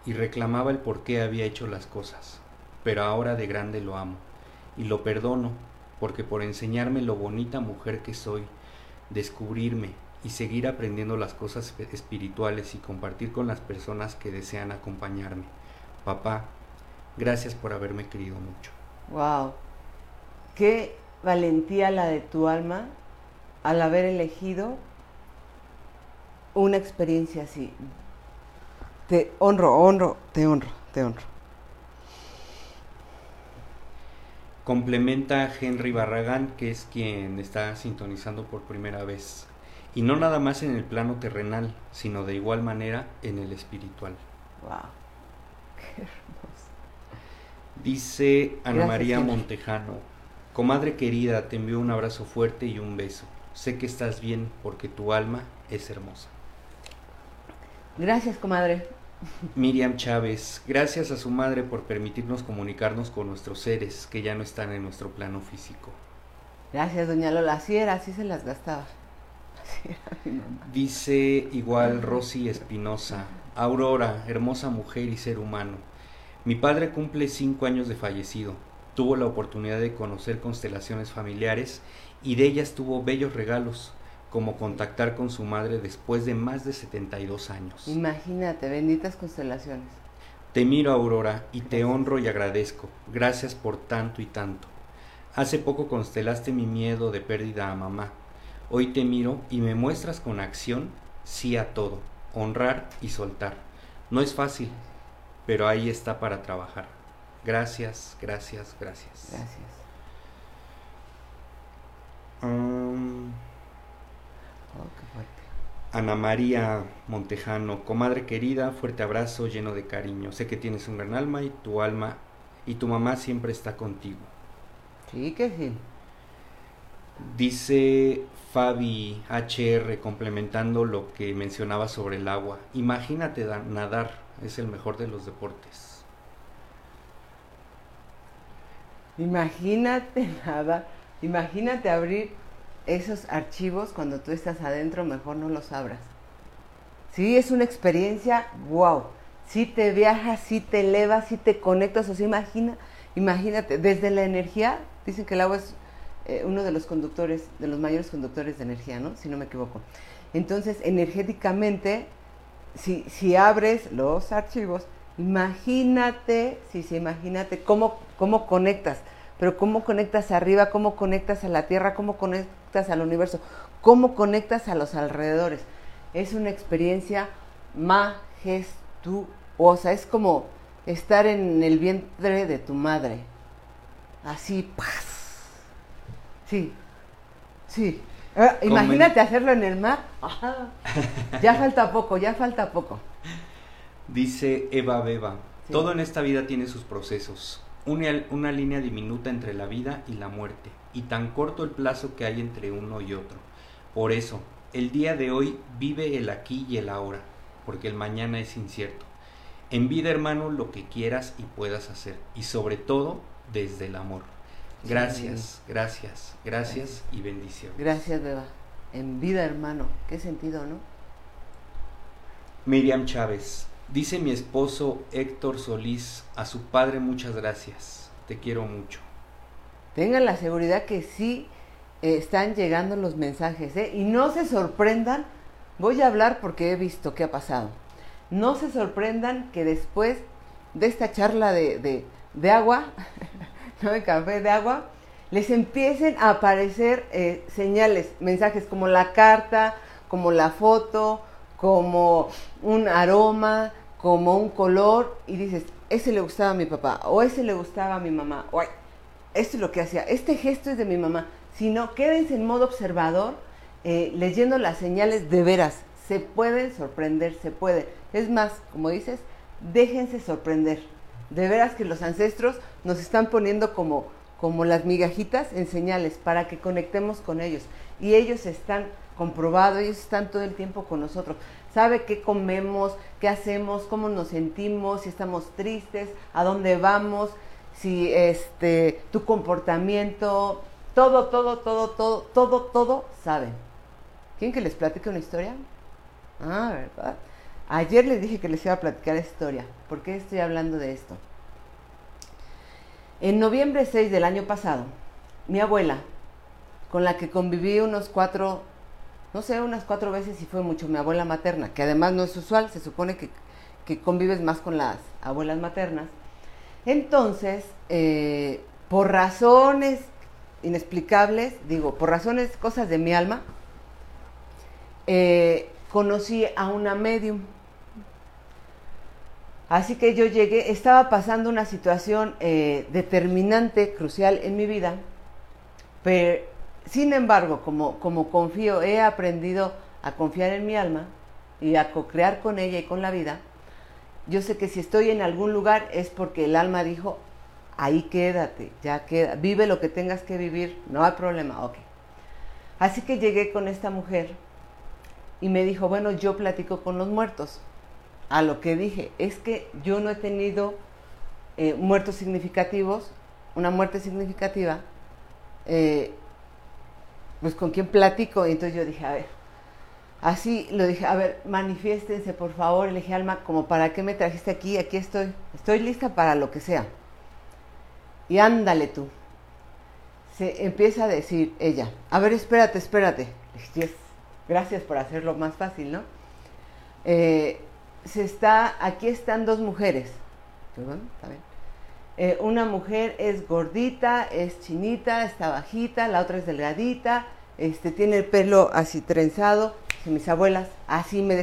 y reclamaba el por qué había hecho las cosas, pero ahora de grande lo amo y lo perdono porque por enseñarme lo bonita mujer que soy descubrirme y seguir aprendiendo las cosas espirituales y compartir con las personas que desean acompañarme. Papá, gracias por haberme querido mucho. Wow. Qué valentía la de tu alma al haber elegido una experiencia así. Te honro, honro, te honro, te honro. Complementa a Henry Barragán, que es quien está sintonizando por primera vez. Y no nada más en el plano terrenal, sino de igual manera en el espiritual. Wow. Qué hermoso. Dice Ana Gracias, María Henry. Montejano, comadre querida, te envío un abrazo fuerte y un beso. Sé que estás bien porque tu alma es hermosa. Gracias, comadre. Miriam Chávez, gracias a su madre por permitirnos comunicarnos con nuestros seres que ya no están en nuestro plano físico. Gracias, doña Lola. Así era, así se las gastaba. Así era mi mamá. Dice igual Rosy Espinosa, Aurora, hermosa mujer y ser humano. Mi padre cumple cinco años de fallecido. Tuvo la oportunidad de conocer constelaciones familiares y de ellas tuvo bellos regalos, como contactar con su madre después de más de 72 años. Imagínate, benditas constelaciones. Te miro, Aurora, y te honro y agradezco. Gracias por tanto y tanto. Hace poco constelaste mi miedo de pérdida a mamá. Hoy te miro y me muestras con acción sí a todo, honrar y soltar. No es fácil, pero ahí está para trabajar. Gracias, gracias, gracias. Gracias. Um, fuerte. Ana María Montejano, comadre querida, fuerte abrazo lleno de cariño. Sé que tienes un gran alma y tu alma y tu mamá siempre está contigo. Sí, que sí. Dice Fabi HR complementando lo que mencionaba sobre el agua. Imagínate da- nadar, es el mejor de los deportes. Imagínate nada. Imagínate abrir esos archivos cuando tú estás adentro, mejor no los abras. Sí, es una experiencia wow. Sí te viajas, sí te elevas, sí te conectas. O sea, imagina, imagínate, desde la energía, dicen que el agua es eh, uno de los conductores, de los mayores conductores de energía, ¿no? Si no me equivoco. Entonces, energéticamente, si, si abres los archivos, imagínate, sí, sí, imagínate cómo, cómo conectas, pero cómo conectas arriba, cómo conectas a la tierra, cómo conectas al universo, cómo conectas a los alrededores. Es una experiencia majestuosa, es como estar en el vientre de tu madre. Así, ¡paz! Sí, sí. Ah, imagínate hacerlo en el mar. Ajá. Ya falta poco, ya falta poco. Dice Eva Beba, Sí. todo en esta vida tiene sus procesos. Una, una línea diminuta entre la vida y la muerte, y tan corto el plazo que hay entre uno y otro. Por eso, el día de hoy vive el aquí y el ahora, porque el mañana es incierto. En vida, hermano, lo que quieras y puedas hacer, y sobre todo desde el amor. Gracias, gracias, gracias y bendiciones. Gracias, Beba. En vida, hermano. Qué sentido, ¿no? Miriam Chávez, dice mi esposo Héctor Solís, a su padre muchas gracias, te quiero mucho. Tengan la seguridad que sí eh, están llegando los mensajes, ¿eh? Y no se sorprendan, voy a hablar porque he visto qué ha pasado. No se sorprendan que después de esta charla de, de, agua, no de café, de agua, les empiecen a aparecer eh, señales, mensajes como la carta, como la foto, como un aroma, como un color, y dices, ese le gustaba a mi papá, o ese le gustaba a mi mamá, o "Ay, esto es lo que hacía, este gesto es de mi mamá. Si no, quédense en modo observador, eh, leyendo las señales de veras. Se pueden sorprender, se puede. Es más, como dices, déjense sorprender. De veras que los ancestros nos están poniendo como, como las migajitas en señales para que conectemos con ellos. Y ellos están comprobados, ellos están todo el tiempo con nosotros. Sabe qué comemos, qué hacemos, cómo nos sentimos, si estamos tristes, a dónde vamos, si este tu comportamiento, todo, todo, todo, todo, todo, todo saben. ¿Quieren que les platique una historia? Ah, ¿verdad? Ayer les dije que les iba a platicar esta historia. ¿Por qué estoy hablando de esto? En noviembre 6 del año pasado, mi abuela, con la que conviví unos cuatro, no sé, unas cuatro veces y fue mucho, mi abuela materna, que además no es usual, se supone que, que convives más con las abuelas maternas. Entonces, eh, por razones inexplicables, digo, por razones, cosas de mi alma, eh, conocí a una medium. Así que yo llegué, estaba pasando una situación eh, determinante, crucial en mi vida, pero sin embargo, como, como confío, he aprendido a confiar en mi alma y a co-crear con ella y con la vida, yo sé que si estoy en algún lugar es porque el alma dijo, ahí quédate, ya queda, vive lo que tengas que vivir, no hay problema, ok. Así que llegué con esta mujer y me dijo, bueno, yo platico con los muertos a lo que dije, es que yo no he tenido eh, muertos significativos, una muerte significativa, eh, pues con quién platico. Y entonces yo dije, a ver, así lo dije, a ver, manifiéstense por favor. Le dije, Alma, como para qué me trajiste aquí, aquí estoy, estoy lista para lo que sea. Y ándale tú. Se empieza a decir ella, a ver, espérate, espérate. Dije, gracias por hacerlo más fácil, ¿no? Eh, se está, aquí están dos mujeres. Eh, una mujer es gordita, es chinita, está bajita, la otra es delgadita, este, tiene el pelo así trenzado. Mis abuelas, así me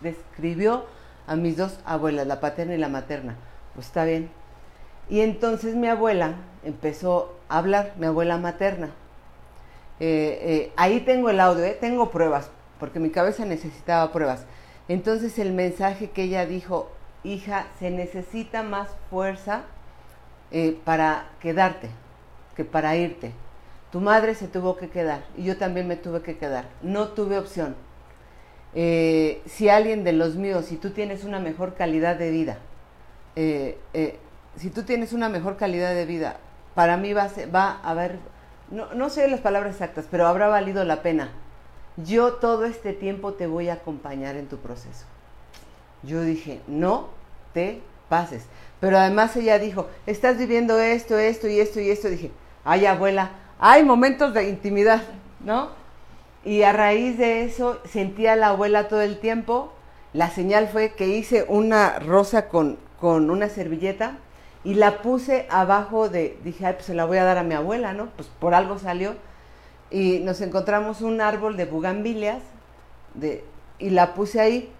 describió a mis dos abuelas, la paterna y la materna. Pues está bien. Y entonces mi abuela empezó a hablar, mi abuela materna. Eh, eh, ahí tengo el audio, tengo pruebas, porque mi cabeza necesitaba pruebas. Entonces el mensaje que ella dijo, hija, se necesita más fuerza eh, para quedarte que para irte. Tu madre se tuvo que quedar y yo también me tuve que quedar. No tuve opción. Eh, si alguien de los míos, si tú tienes una mejor calidad de vida, eh, si tú tienes una mejor calidad de vida, para mí va a, va a haber, no, no sé las palabras exactas, pero habrá valido la pena yo todo este tiempo te voy a acompañar en tu proceso. Yo dije, no te pases. Pero además ella dijo, estás viviendo esto, esto y esto y esto. Dije, ay abuela, hay momentos de intimidad, ¿no? Y a raíz de eso sentía a la abuela todo el tiempo. La señal fue que hice una rosa con, con una servilleta y la puse abajo de, dije, ay, pues se la voy a dar a mi abuela, ¿no? Pues por algo salió y nos encontramos un árbol de bugambilias de, y la puse ahí.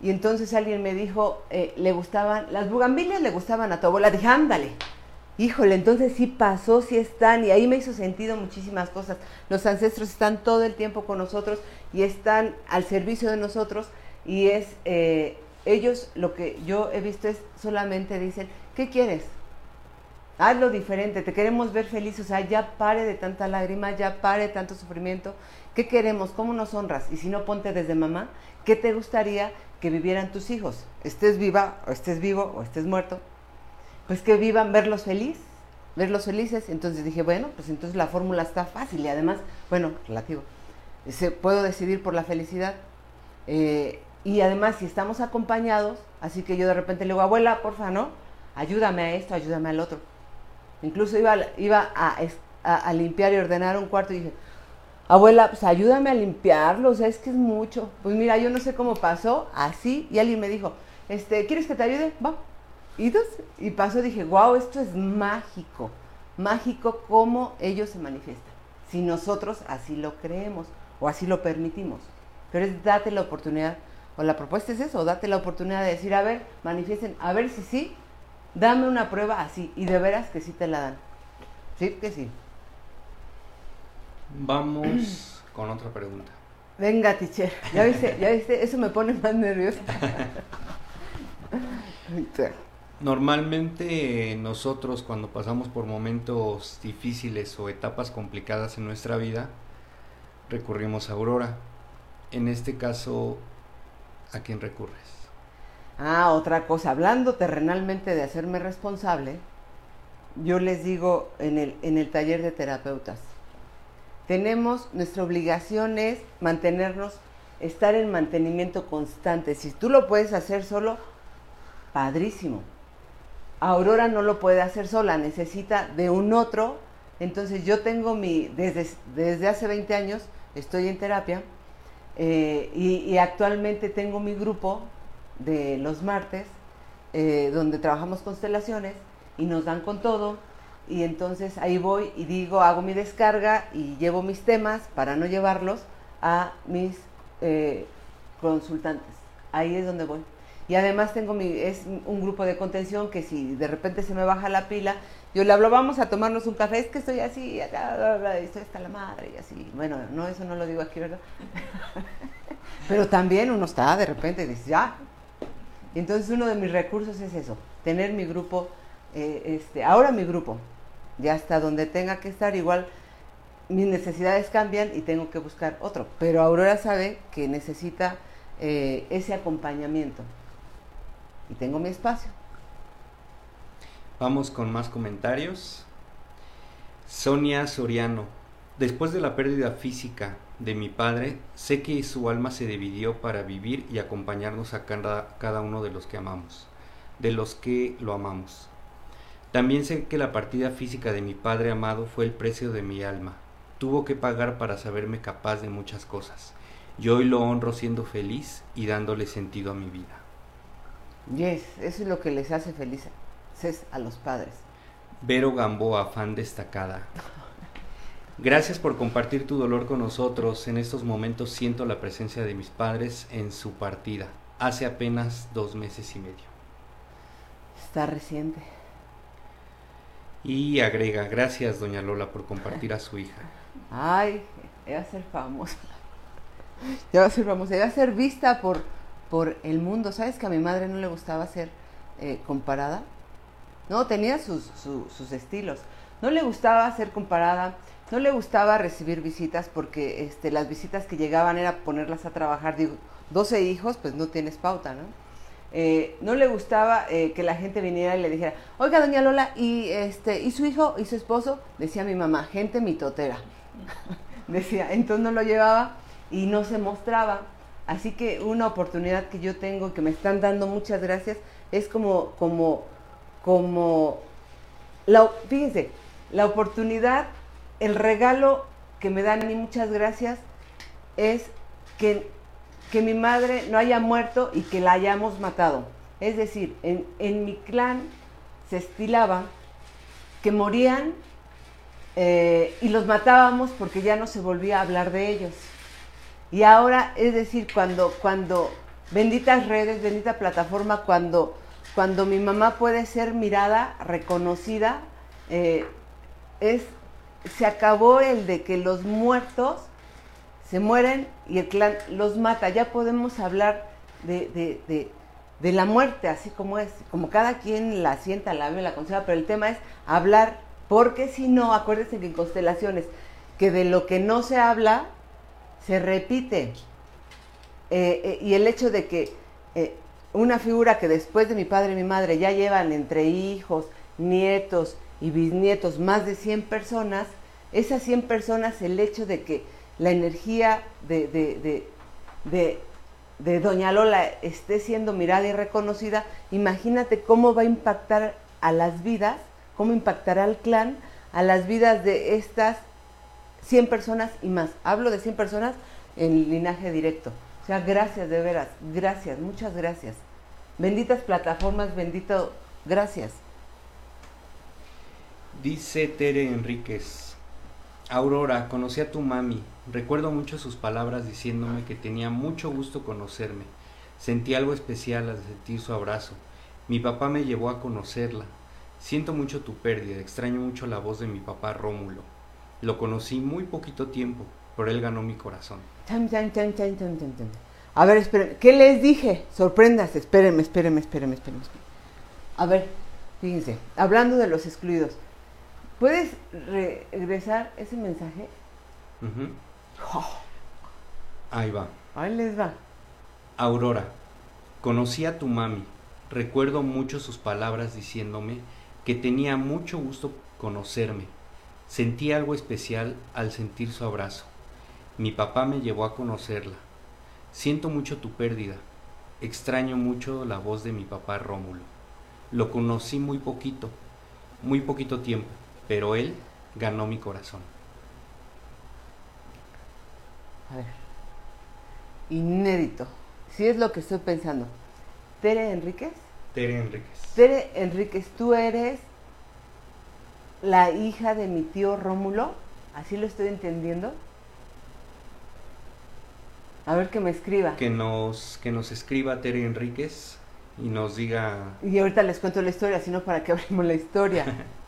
Y entonces alguien me dijo, eh, le gustaban, las bugambilias le gustaban a tu abuela. Dije, ándale. Híjole, entonces sí pasó, sí están, y ahí me hizo sentido muchísimas cosas. Los ancestros están todo el tiempo con nosotros y están al servicio de nosotros, y es, eh, ellos lo que yo he visto es solamente dicen, ¿qué quieres? hazlo diferente, te queremos ver feliz, o sea, ya pare de tanta lágrima, ya pare de tanto sufrimiento. ¿Qué queremos? ¿Cómo nos honras? Y si no, ponte desde mamá, ¿qué te gustaría que vivieran tus hijos? Estés viva, o estés vivo, o estés muerto. Pues que vivan, verlos feliz, verlos felices. Entonces dije, bueno, pues entonces la fórmula está fácil y además, bueno, relativo. Puedo decidir por la felicidad. Eh, y además, si estamos acompañados, así que yo de repente le digo, abuela, porfa, ¿no? Ayúdame a esto, ayúdame al otro Incluso iba, iba a, limpiar y ordenar un cuarto y dije, abuela, pues ayúdame a limpiarlo, o sea, es que es mucho. Pues mira, yo no sé cómo pasó, así, y alguien me dijo, este, ¿quieres que te ayude? Va. Y, y pasó, dije, wow, esto es mágico, mágico cómo ellos se manifiestan, si nosotros así lo creemos o así lo permitimos. Pero es date la oportunidad, o la propuesta es eso, date la oportunidad de decir, a ver, manifiesten, a ver si sí, Dame una prueba así y de veras que sí te la dan. Sí, que sí. Vamos con otra pregunta. Venga, teacher. Ya viste, ya viste, eso me pone más nerviosa. Normalmente nosotros cuando pasamos por momentos difíciles o etapas complicadas en nuestra vida, recurrimos a Aurora. En este caso, ¿a quién recurres? Ah, otra cosa, hablando terrenalmente de hacerme responsable, yo les digo en el, en el taller de terapeutas, tenemos, nuestra obligación es mantenernos, estar en mantenimiento constante. Si tú lo puedes hacer solo, padrísimo. Aurora no lo puede hacer sola, necesita de un otro. Entonces yo tengo mi, desde, desde hace 20 años estoy en terapia eh, y, actualmente tengo mi grupo de los martes, eh, donde trabajamos constelaciones y nos dan con todo. Y entonces ahí voy y digo, hago mi descarga y llevo mis temas para no llevarlos a mis eh, consultantes. Ahí es donde voy. Y además tengo mi, es un grupo de contención que si de repente se me baja la pila, yo le hablo, vamos a tomarnos un café, es que estoy así, estoy hasta la madre y así. Bueno, no, eso no lo digo aquí, ¿verdad? Pero también uno está de repente y dice, ya. Y entonces uno de mis recursos es eso, tener mi grupo, eh, este, ahora mi grupo, ya hasta donde tenga que estar, igual mis necesidades cambian y tengo que buscar otro. Pero Aurora sabe que necesita eh, ese acompañamiento. Y tengo mi espacio. Vamos con más comentarios. Sonia Soriano. Después de la pérdida física de mi padre, sé que su alma se dividió para vivir y acompañarnos a cada, uno de los que amamos, de los que lo amamos. También sé que la partida física de mi padre amado fue el precio de mi alma. Tuvo que pagar para saberme capaz de muchas cosas. Yo hoy lo honro siendo feliz y dándole sentido a mi vida. Yes, eso es lo que les hace felices a los padres. Vero Gamboa, fan destacada. Gracias por compartir tu dolor con nosotros. En estos momentos siento la presencia de mis padres en su partida, hace apenas dos meses y medio. Está reciente. Y agrega, gracias doña Lola por compartir a su hija. Ay, ella va a ser famosa. Ya va a ser famosa, ella va a ser vista por, por el mundo. ¿Sabes que a mi madre no le gustaba ser eh, comparada? No, tenía sus, sus estilos. No le gustaba ser comparada, no le gustaba recibir visitas porque este, las visitas que llegaban era ponerlas a trabajar. Digo, 12 hijos, pues no tienes pauta, ¿no? Eh, no le gustaba eh, que la gente viniera y le dijera, oiga, doña Lola, ¿y, este, ¿y su hijo y su esposo? Decía mi mamá, gente mitotera. Decía, entonces no lo llevaba y no se mostraba. Así que una oportunidad que yo tengo, que me están dando muchas gracias, es como, como, como, fíjense, la oportunidad, el regalo que me dan y muchas gracias, es que que mi madre no haya muerto y que la hayamos matado. Es decir, en, mi clan se estilaba que morían eh, y los matábamos porque ya no se volvía a hablar de ellos. Y ahora, es decir, cuando, cuando, benditas redes, bendita plataforma, cuando, cuando mi mamá puede ser mirada, reconocida, eh, es, se acabó el de que los muertos se mueren y el clan los mata. Ya podemos hablar de, la muerte así como es, como cada quien la sienta, la ve, la conserva, pero el tema es hablar, porque si no, acuérdense que en constelaciones, que de lo que no se habla, se repite. Eh, eh, y el hecho de que eh, una figura que después de mi padre y mi madre ya llevan entre hijos, nietos y bisnietos más de 100 personas, esas 100 personas, el hecho de que la energía de, de, Doña Lola esté siendo mirada y reconocida, imagínate cómo va a impactar a las vidas, cómo impactará al clan, a las vidas de estas 100 personas y más. Hablo de 100 personas en linaje directo. O sea, gracias de veras, gracias, muchas gracias. Benditas plataformas, bendito, gracias. Dice Tere Enríquez, Aurora, conocí a tu mami, Recuerdo mucho sus palabras diciéndome que tenía mucho gusto conocerme. Sentí algo especial al sentir su abrazo. Mi papá me llevó a conocerla. Siento mucho tu pérdida, extraño mucho la voz de mi papá Rómulo. Lo conocí muy poquito tiempo, pero él ganó mi corazón. a ver, espérenme. ¿Qué les dije? Sorpréndase. Espérenme, espérenme, espérenme, espérenme. A ver, fíjense. Hablando de los excluidos. ¿Puedes regresar ese mensaje? Ahí va. Ahí les va. Aurora, conocí a tu mami. Recuerdo mucho sus palabras diciéndome que tenía mucho gusto conocerme. Sentí algo especial al sentir su abrazo. Mi papá me llevó a conocerla. Siento mucho tu pérdida. Extraño mucho la voz de mi papá Rómulo. Lo conocí muy poquito, muy poquito tiempo, pero él ganó mi corazón. A ver. Inédito. Si es lo que estoy pensando. ¿Tere Enríquez? Tere Enríquez. Tere Enríquez, tú eres la hija de mi tío Rómulo. ¿Así lo estoy entendiendo? A ver que me escriba. Que nos, que nos escriba Tere Enríquez y nos diga... Y ahorita les cuento la historia, sino para que abrimos la historia.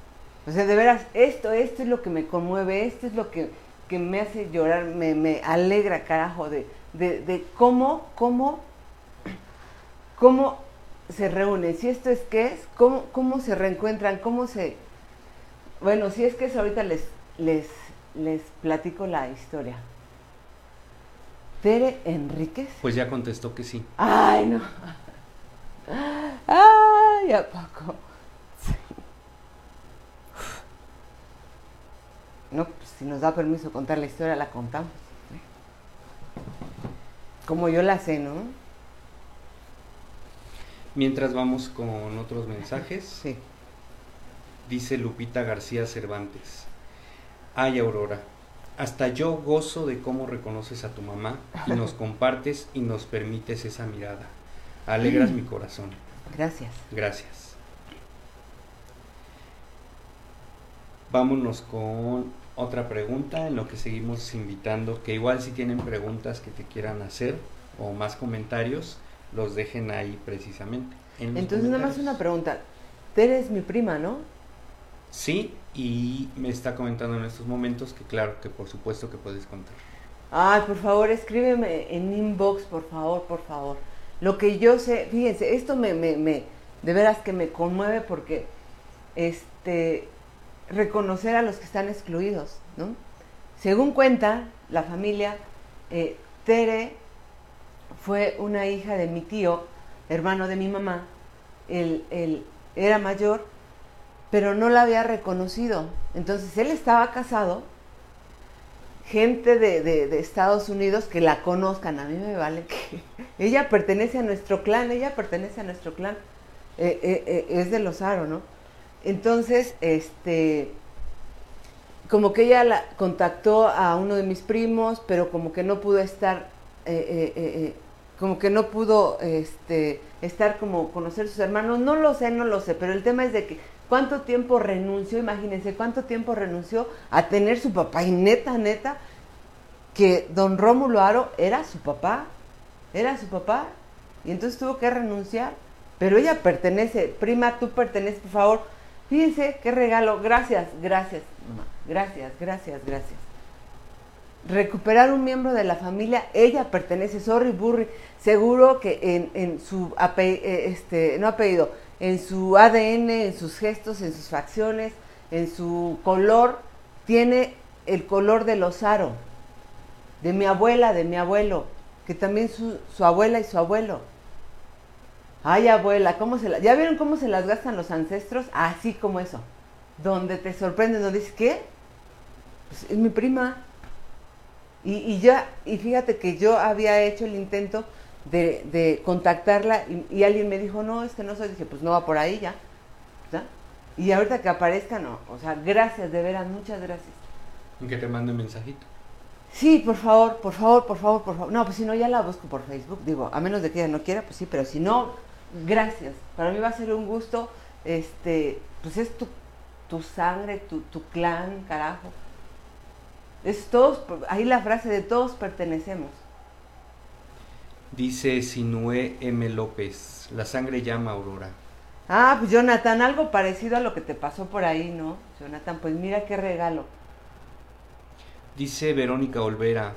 o sea, de veras, esto, esto es lo que me conmueve, esto es lo que, que me hace llorar, me, me alegra, carajo, de, de, de cómo, cómo, cómo se reúnen, si esto es qué es, cómo, cómo se reencuentran, cómo se... Bueno, si es que es ahorita les, les, les platico la historia. Tere Enríquez. Pues ya contestó que sí. Ay, no. Ay, ¿a poco? Sí. No, pues si nos da permiso contar la historia, la contamos. Como yo la sé, ¿no? Mientras vamos con otros mensajes, Sí. Dice Lupita García Cervantes. Ay, Aurora, hasta yo gozo de cómo reconoces a tu mamá y nos compartes y nos permites esa mirada. Alegras mi corazón. Gracias. Gracias. Vámonos con otra pregunta en lo que seguimos invitando, que igual si tienen preguntas que te quieran hacer o más comentarios, los dejen ahí precisamente. en Entonces, nada más una pregunta. Tere es mi prima, ¿no? Sí, y me está comentando en estos momentos que claro, que por supuesto que puedes contar. Ay, por favor, escríbeme en inbox, por favor, por favor. Lo que yo sé, fíjense, esto me, me, me, de veras que me conmueve porque, este, reconocer a los que están excluidos, ¿no? Según cuenta la familia, eh, Tere fue una hija de mi tío, hermano de mi mamá, él, él era mayor, pero no la había reconocido. Entonces él estaba casado, gente de, de- Estados Unidos que la conozcan, a mí me vale que ella pertenece a nuestro clan, ella pertenece a nuestro clan, Eh, eh, eh, es de los Aro, ¿no? Entonces, este, como que ella la contactó a uno de mis primos, pero como que no pudo estar, como que no pudo este, estar como conocer sus hermanos, no lo sé, no lo sé, pero el tema es de que cuánto tiempo renunció, imagínense cuánto tiempo renunció a tener su papá, y neta, neta, que don Rómulo Aro era su papá, era su papá, y entonces tuvo que renunciar, pero ella pertenece, prima, tú perteneces, por favor, fíjense qué regalo, gracias, gracias, mamá, gracias, gracias, gracias. Recuperar un miembro de la familia, ella pertenece, sorry, burry, seguro que en, en su eh, este, no apellido, en su ADN, en sus gestos, en sus facciones, en su color, tiene el color del osaro, de mi abuela, de mi abuelo, que también su, abuela y su abuelo. Ay, abuela, ¿cómo se la... ¿ya vieron cómo se las gastan los ancestros? Así como eso. Donde te sorprenden, donde dices, ¿qué? Pues es mi prima. Y, y ya, y fíjate que yo había hecho el intento de, de contactarla y, y alguien me dijo, no, es que no soy. Dije, pues no va por ahí ya. Y ahorita que aparezca, no. O sea, gracias, de veras, muchas gracias. Y que te mande un mensajito. Sí, por favor, por favor, por favor, por favor. No, pues si no, ya la busco por Facebook. Digo, a menos de que ella no quiera, pues sí, pero si no, gracias. Para mí va a ser un gusto. Este, pues es tu, tu sangre, tu, tu clan, carajo. Es todos, ahí la frase de todos pertenecemos. Dice Sinué M. López, la sangre llama Aurora. Ah, pues Jonathan, algo parecido a lo que te pasó por ahí, ¿no? Jonathan, pues mira qué regalo. Dice Verónica Olvera,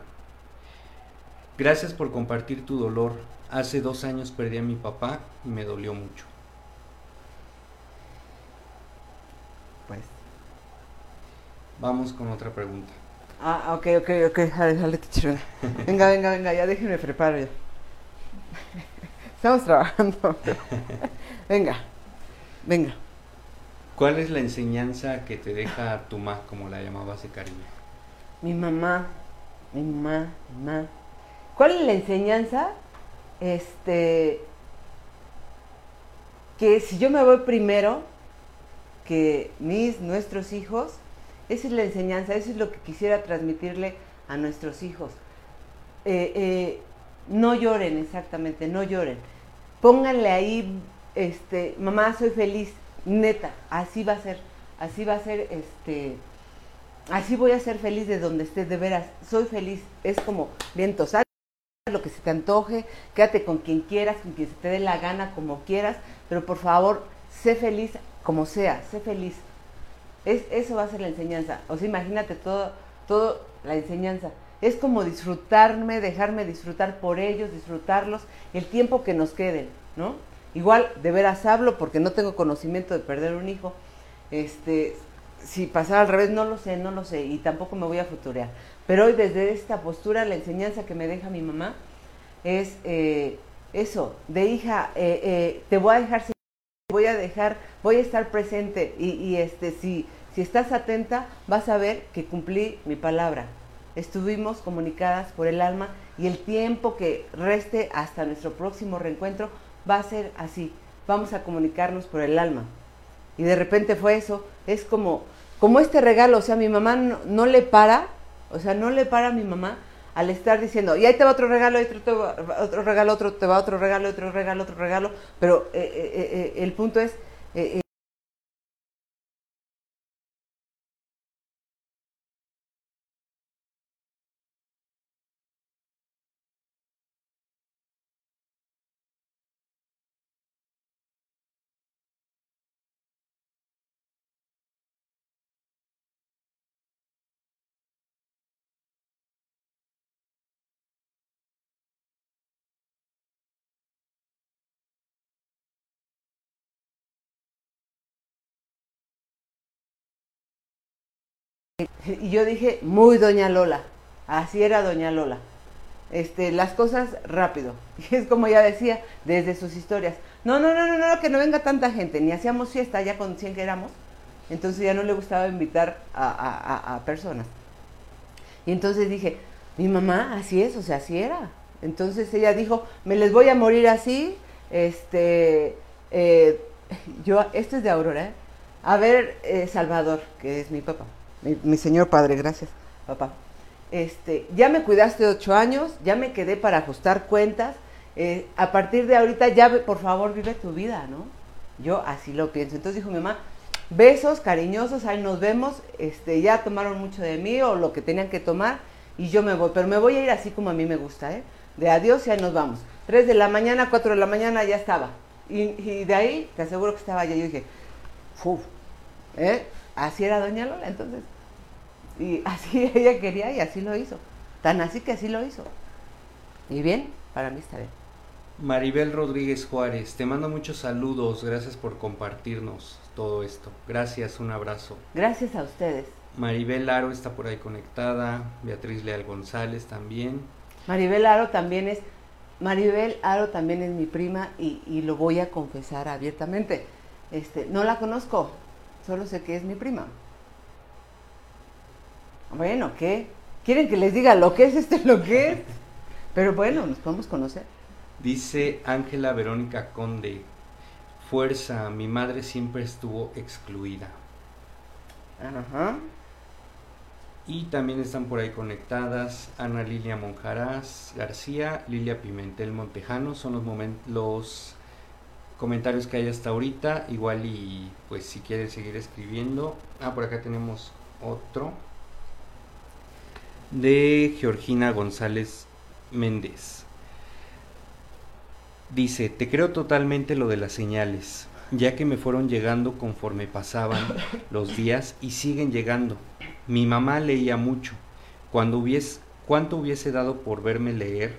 gracias por compartir tu dolor. Hace dos años perdí a mi papá y me dolió mucho. Pues. Vamos con otra pregunta. Ah, ok, ok, ok, jale, tichirona. Venga, venga, venga, ya déjenme preparo ya. Estamos trabajando. Venga, venga. ¿Cuál es la enseñanza que te deja tu ma, como la llamabas de cariño? Mi mamá, mi mamá, mi mamá. ¿Cuál es la enseñanza? Este, que si yo me voy primero que mis, nuestros hijos, esa es la enseñanza, eso es lo que quisiera transmitirle a nuestros hijos. Eh, eh, no lloren, exactamente, no lloren. Pónganle ahí, este, mamá, soy feliz, neta, así va a ser, así va a ser, este, así voy a ser feliz de donde esté, de veras, soy feliz, es como viento, sal lo que se te antoje, quédate con quien quieras, con quien se te dé la gana, como quieras, pero por favor, sé feliz como sea, sé feliz. Es, eso va a ser la enseñanza. O sea, imagínate todo, todo la enseñanza. Es como disfrutarme, dejarme disfrutar por ellos, disfrutarlos el tiempo que nos quede, ¿no? Igual, de veras hablo porque no tengo conocimiento de perder un hijo. Este, si pasara al revés, no lo sé, no lo sé, y tampoco me voy a futurear. Pero hoy desde esta postura, la enseñanza que me deja mi mamá es eh, eso, de hija, eh, eh, te voy a dejar, voy a dejar, voy a estar presente, y, y este, si, si estás atenta, vas a ver que cumplí mi palabra. Estuvimos comunicadas por el alma y el tiempo que reste hasta nuestro próximo reencuentro va a ser así. Vamos a comunicarnos por el alma. Y de repente fue eso. Es como, como este regalo. O sea, mi mamá no, le para, o sea, no le para a mi mamá al estar diciendo, y ahí te va otro regalo, otro, te va, otro regalo, otro te va otro regalo, otro regalo, otro regalo. Pero eh, eh, eh, el punto es Y yo dije, muy doña Lola. Así era doña Lola. Este, las cosas rápido. Y es como ya decía, desde sus historias. No, no, no, no, no, que no venga tanta gente. Ni hacíamos fiesta ya con 100 que éramos. Entonces ya no le gustaba invitar a, personas. Y entonces dije, mi mamá, así es, o sea, así era. Entonces ella dijo, me les voy a morir así. Este, eh, yo, esto es de Aurora, ¿eh? A ver, eh, Salvador, que es mi papá mi, señor padre, gracias, papá. Este, ya me cuidaste ocho años, ya me quedé para ajustar cuentas. Eh, a partir de ahorita ya, por favor, vive tu vida, ¿no? Yo así lo pienso. Entonces dijo mi mamá, besos cariñosos, ahí nos vemos. Este, ya tomaron mucho de mí o lo que tenían que tomar y yo me voy. Pero me voy a ir así como a mí me gusta, ¿eh? De adiós y ahí nos vamos. Tres de la mañana, cuatro de la mañana ya estaba. Y, de ahí te aseguro que estaba ya. Yo dije, ¡fuf! ¿eh? Así era Doña Lola, entonces. Y así ella quería y así lo hizo. Tan así que así lo hizo. Y bien, para mí está bien. Maribel Rodríguez Juárez, te mando muchos saludos, gracias por compartirnos todo esto. Gracias, un abrazo. Gracias a ustedes. Maribel Aro está por ahí conectada, Beatriz Leal González también. Maribel Aro también es, Maribel Aro también es mi prima y, y lo voy a confesar abiertamente. Este, no la conozco, Solo sé que es mi prima. Bueno, ¿qué? ¿Quieren que les diga lo que es este lo que es? Pero bueno, nos podemos conocer. Dice Ángela Verónica Conde, fuerza, mi madre siempre estuvo excluida. Ajá. Y también están por ahí conectadas Ana Lilia Monjaraz García, Lilia Pimentel Montejano, son los, los comentarios que hay hasta ahorita. Igual y pues si quieres seguir escribiendo. Ah, por acá tenemos otro. De Georgina González Méndez. Dice, te creo totalmente lo de las señales, ya que me fueron llegando conforme pasaban los días y siguen llegando. Mi mamá leía mucho. Cuando hubiese, ¿Cuánto hubiese dado por verme leer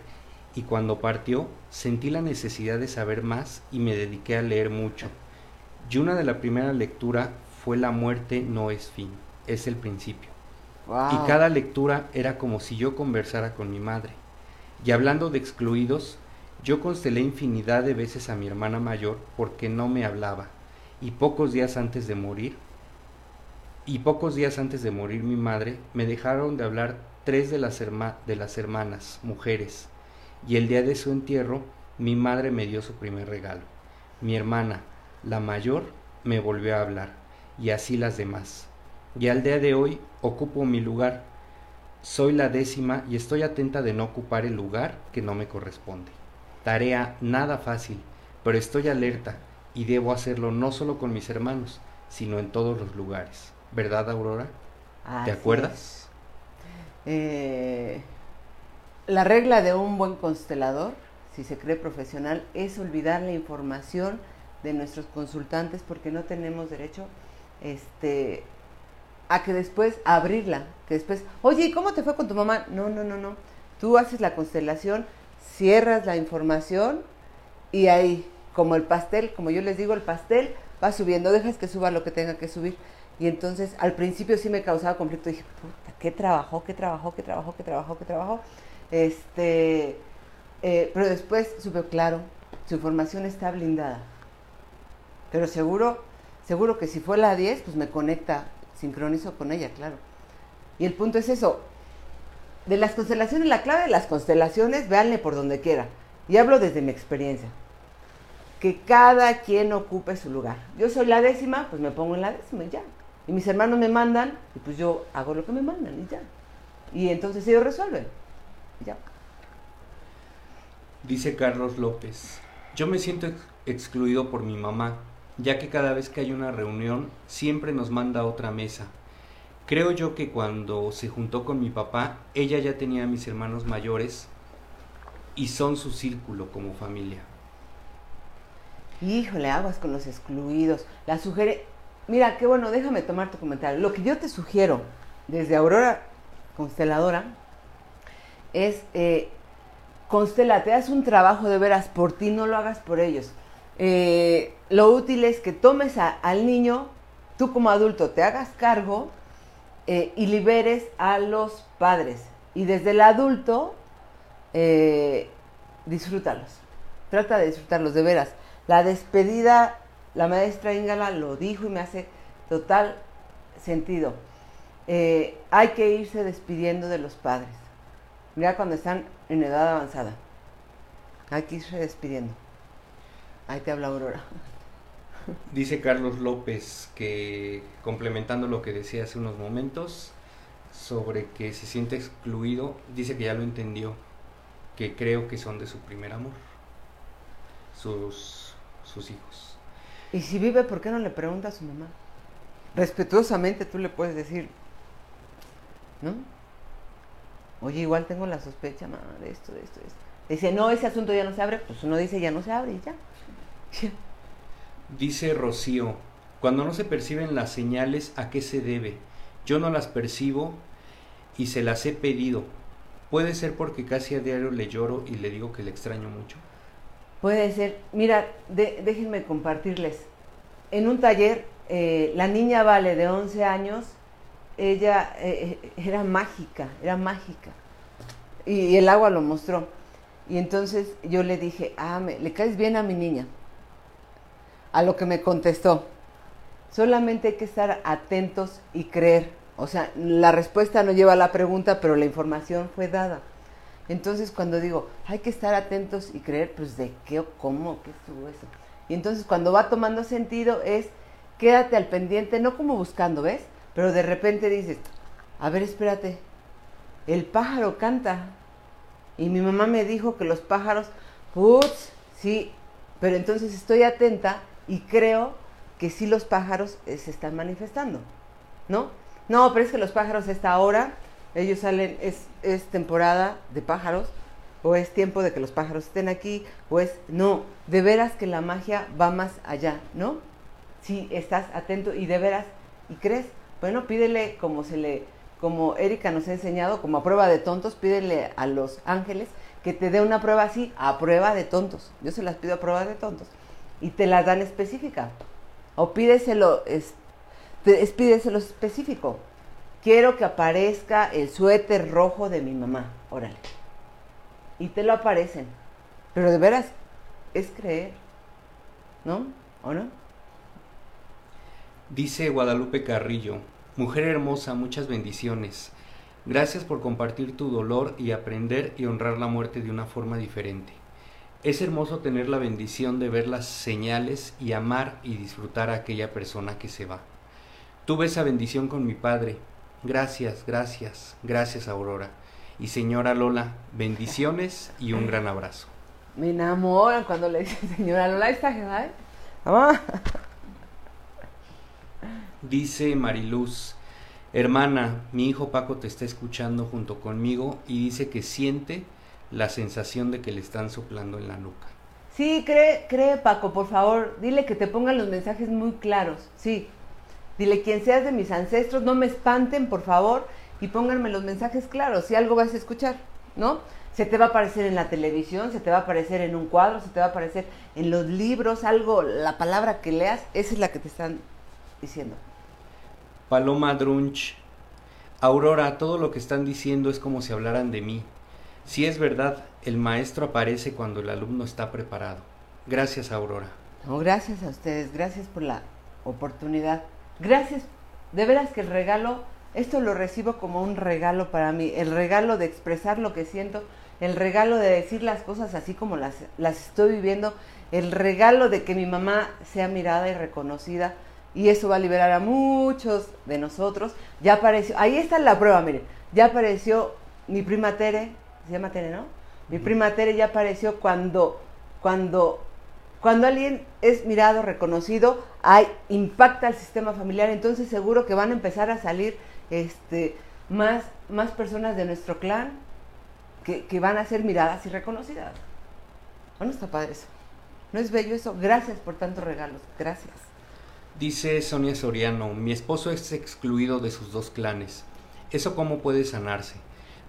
y cuando partió sentí la necesidad de saber más y me dediqué a leer mucho. Y una de la primera lectura fue La muerte no es fin, es el principio. Y cada lectura era como si yo conversara con mi madre. Y hablando de excluidos, yo constelé infinidad de veces a mi hermana mayor porque no me hablaba. Y pocos días antes de morir, y pocos días antes de morir mi madre, me dejaron de hablar tres de las, de las hermanas, mujeres, y el día de su entierro mi madre me dio su primer regalo. Mi hermana, la mayor, me volvió a hablar, y así las demás. Y al día de hoy ocupo mi lugar. Soy la décima y estoy atenta de no ocupar el lugar que no me corresponde. Tarea nada fácil, pero estoy alerta y debo hacerlo no solo con mis hermanos, sino en todos los lugares. ¿Verdad, Aurora? ¿Te acuerdas? Eh, la regla de un buen constelador, si se cree profesional, es olvidar la información de nuestros consultantes porque no tenemos derecho este, a que después abrirla, que después, oye, ¿y cómo te fue con tu mamá? No, no, no, no. Tú haces la constelación, cierras la información y ahí, como el pastel, como yo les digo, el pastel va subiendo, dejas que suba lo que tenga que subir. Y entonces al principio sí me causaba conflicto, dije, puta, ¿qué trabajó, qué trabajó, qué trabajó, qué trabajó, qué trabajó? Este, eh, pero después supe, claro, su información está blindada. Pero seguro, seguro que si fue la 10, pues me conecta, sincronizo con ella, claro. Y el punto es eso. De las constelaciones, la clave de las constelaciones, véanle por donde quiera. Y hablo desde mi experiencia. Que cada quien ocupe su lugar. Yo soy la décima, pues me pongo en la décima y ya. Y mis hermanos me mandan, y pues yo hago lo que me mandan y ya. Y entonces ellos resuelven. Ya. Dice Carlos López, yo me siento excluido por mi mamá, ya que cada vez que hay una reunión siempre nos manda a otra mesa. Creo yo que cuando se juntó con mi papá, ella ya tenía a mis hermanos mayores y son su círculo como familia. Híjole, aguas con los excluidos. La sugiere. Mira, qué bueno, déjame tomar tu comentario. Lo que yo te sugiero desde Aurora Consteladora es eh, constela, te das un trabajo de veras por ti, no lo hagas por ellos. Eh, lo útil es que tomes al niño, tú como adulto te hagas cargo eh, y liberes a los padres. Y desde el adulto, eh, disfrútalos. Trata de disfrutarlos, de veras. La despedida, la maestra Ingala lo dijo y me hace total sentido. hay que irse despidiendo de los padres. Mira cuando están en edad avanzada. Hay que irse despidiendo. Ahí te habla Aurora. Dice Carlos López que, complementando lo que decía hace unos momentos, sobre que se siente excluido, dice que ya lo entendió, que creo que son de su primer amor, sus, sus hijos. Y si vive, ¿por qué no le pregunta a su mamá? Respetuosamente tú le puedes decir, ¿no? Oye, igual tengo la sospecha, mamá, de esto, de esto, de esto. Dice, no, ese asunto ya no se abre, pues uno dice, ya no se abre y ya. Dice Rocío, cuando no se perciben las señales, ¿a qué se debe? Yo no las percibo y se las he pedido. ¿Puede ser porque casi a diario le lloro y le digo que le extraño mucho? Puede ser. Mira, déjenme compartirles. En un taller, eh, la niña Vale, de 11 años, ella eh, eh, era mágica, era mágica. Y, el agua lo mostró. Y entonces yo le dije, ah, le caes bien a mi niña. A lo que me contestó, solamente hay que estar atentos y creer. O sea, la respuesta no lleva a la pregunta, pero la información fue dada. Entonces cuando digo, hay que estar atentos y creer, pues de qué o cómo, qué estuvo eso. Y entonces cuando va tomando sentido es, quédate al pendiente, no como buscando, ¿ves? Pero de repente dices, a ver, espérate, el pájaro canta. Y mi mamá me dijo que los pájaros, putz, sí, pero entonces estoy atenta y creo que sí los pájaros eh, se están manifestando, ¿no? No, pero es que los pájaros esta hora, ellos salen, es, es temporada de pájaros, o es tiempo de que los pájaros estén aquí, o es, no, de veras que la magia va más allá, ¿no? Si estás atento y de veras, y crees, bueno, pídele como se le, como Erika nos ha enseñado, como a prueba de tontos, pídele a los ángeles que te dé una prueba así, a prueba de tontos. Yo se las pido a prueba de tontos. Y te las dan específica. O pídeselo, es, pídeselo específico. Quiero que aparezca el suéter rojo de mi mamá. Órale. Y te lo aparecen. Pero de veras, es creer. ¿No? ¿O no? Dice Guadalupe Carrillo, mujer hermosa, muchas bendiciones. Gracias por compartir tu dolor y aprender y honrar la muerte de una forma diferente. Es hermoso tener la bendición de ver las señales y amar y disfrutar a aquella persona que se va. Tuve esa bendición con mi padre. Gracias, gracias, gracias Aurora. Y señora Lola, bendiciones y un gran abrazo. Me enamoran cuando le dicen señora Lola, está. Dice Mariluz, hermana, mi hijo Paco te está escuchando junto conmigo y dice que siente la sensación de que le están soplando en la nuca. Sí, cree, cree Paco, por favor, dile que te pongan los mensajes muy claros, sí. Dile, quien seas de mis ancestros, no me espanten, por favor, y pónganme los mensajes claros, si algo vas a escuchar, ¿no? Se te va a aparecer en la televisión, se te va a aparecer en un cuadro, se te va a aparecer en los libros, algo, la palabra que leas, esa es la que te están diciendo. Paloma Drunch, Aurora, todo lo que están diciendo es como si hablaran de mí. Si es verdad, el maestro aparece cuando el alumno está preparado. Gracias, Aurora. No, gracias a ustedes, gracias por la oportunidad. Gracias, de veras que el regalo, esto lo recibo como un regalo para mí, el regalo de expresar lo que siento, el regalo de decir las cosas así como las, las estoy viviendo, el regalo de que mi mamá sea mirada y reconocida, y eso va a liberar a muchos de nosotros. Ya apareció, ahí está la prueba, miren, ya apareció mi prima Tere, se llama Tere, ¿no? Mi prima Tere ya apareció cuando, cuando, cuando alguien es mirado, reconocido, hay, impacta al sistema familiar, entonces seguro que van a empezar a salir este, más, más personas de nuestro clan que, que van a ser miradas y reconocidas. Bueno, está padre eso. ¿No es bello eso? Gracias por tantos regalos. Gracias. Dice Sonia Soriano, mi esposo es excluido de sus dos clanes. ¿Eso cómo puede sanarse?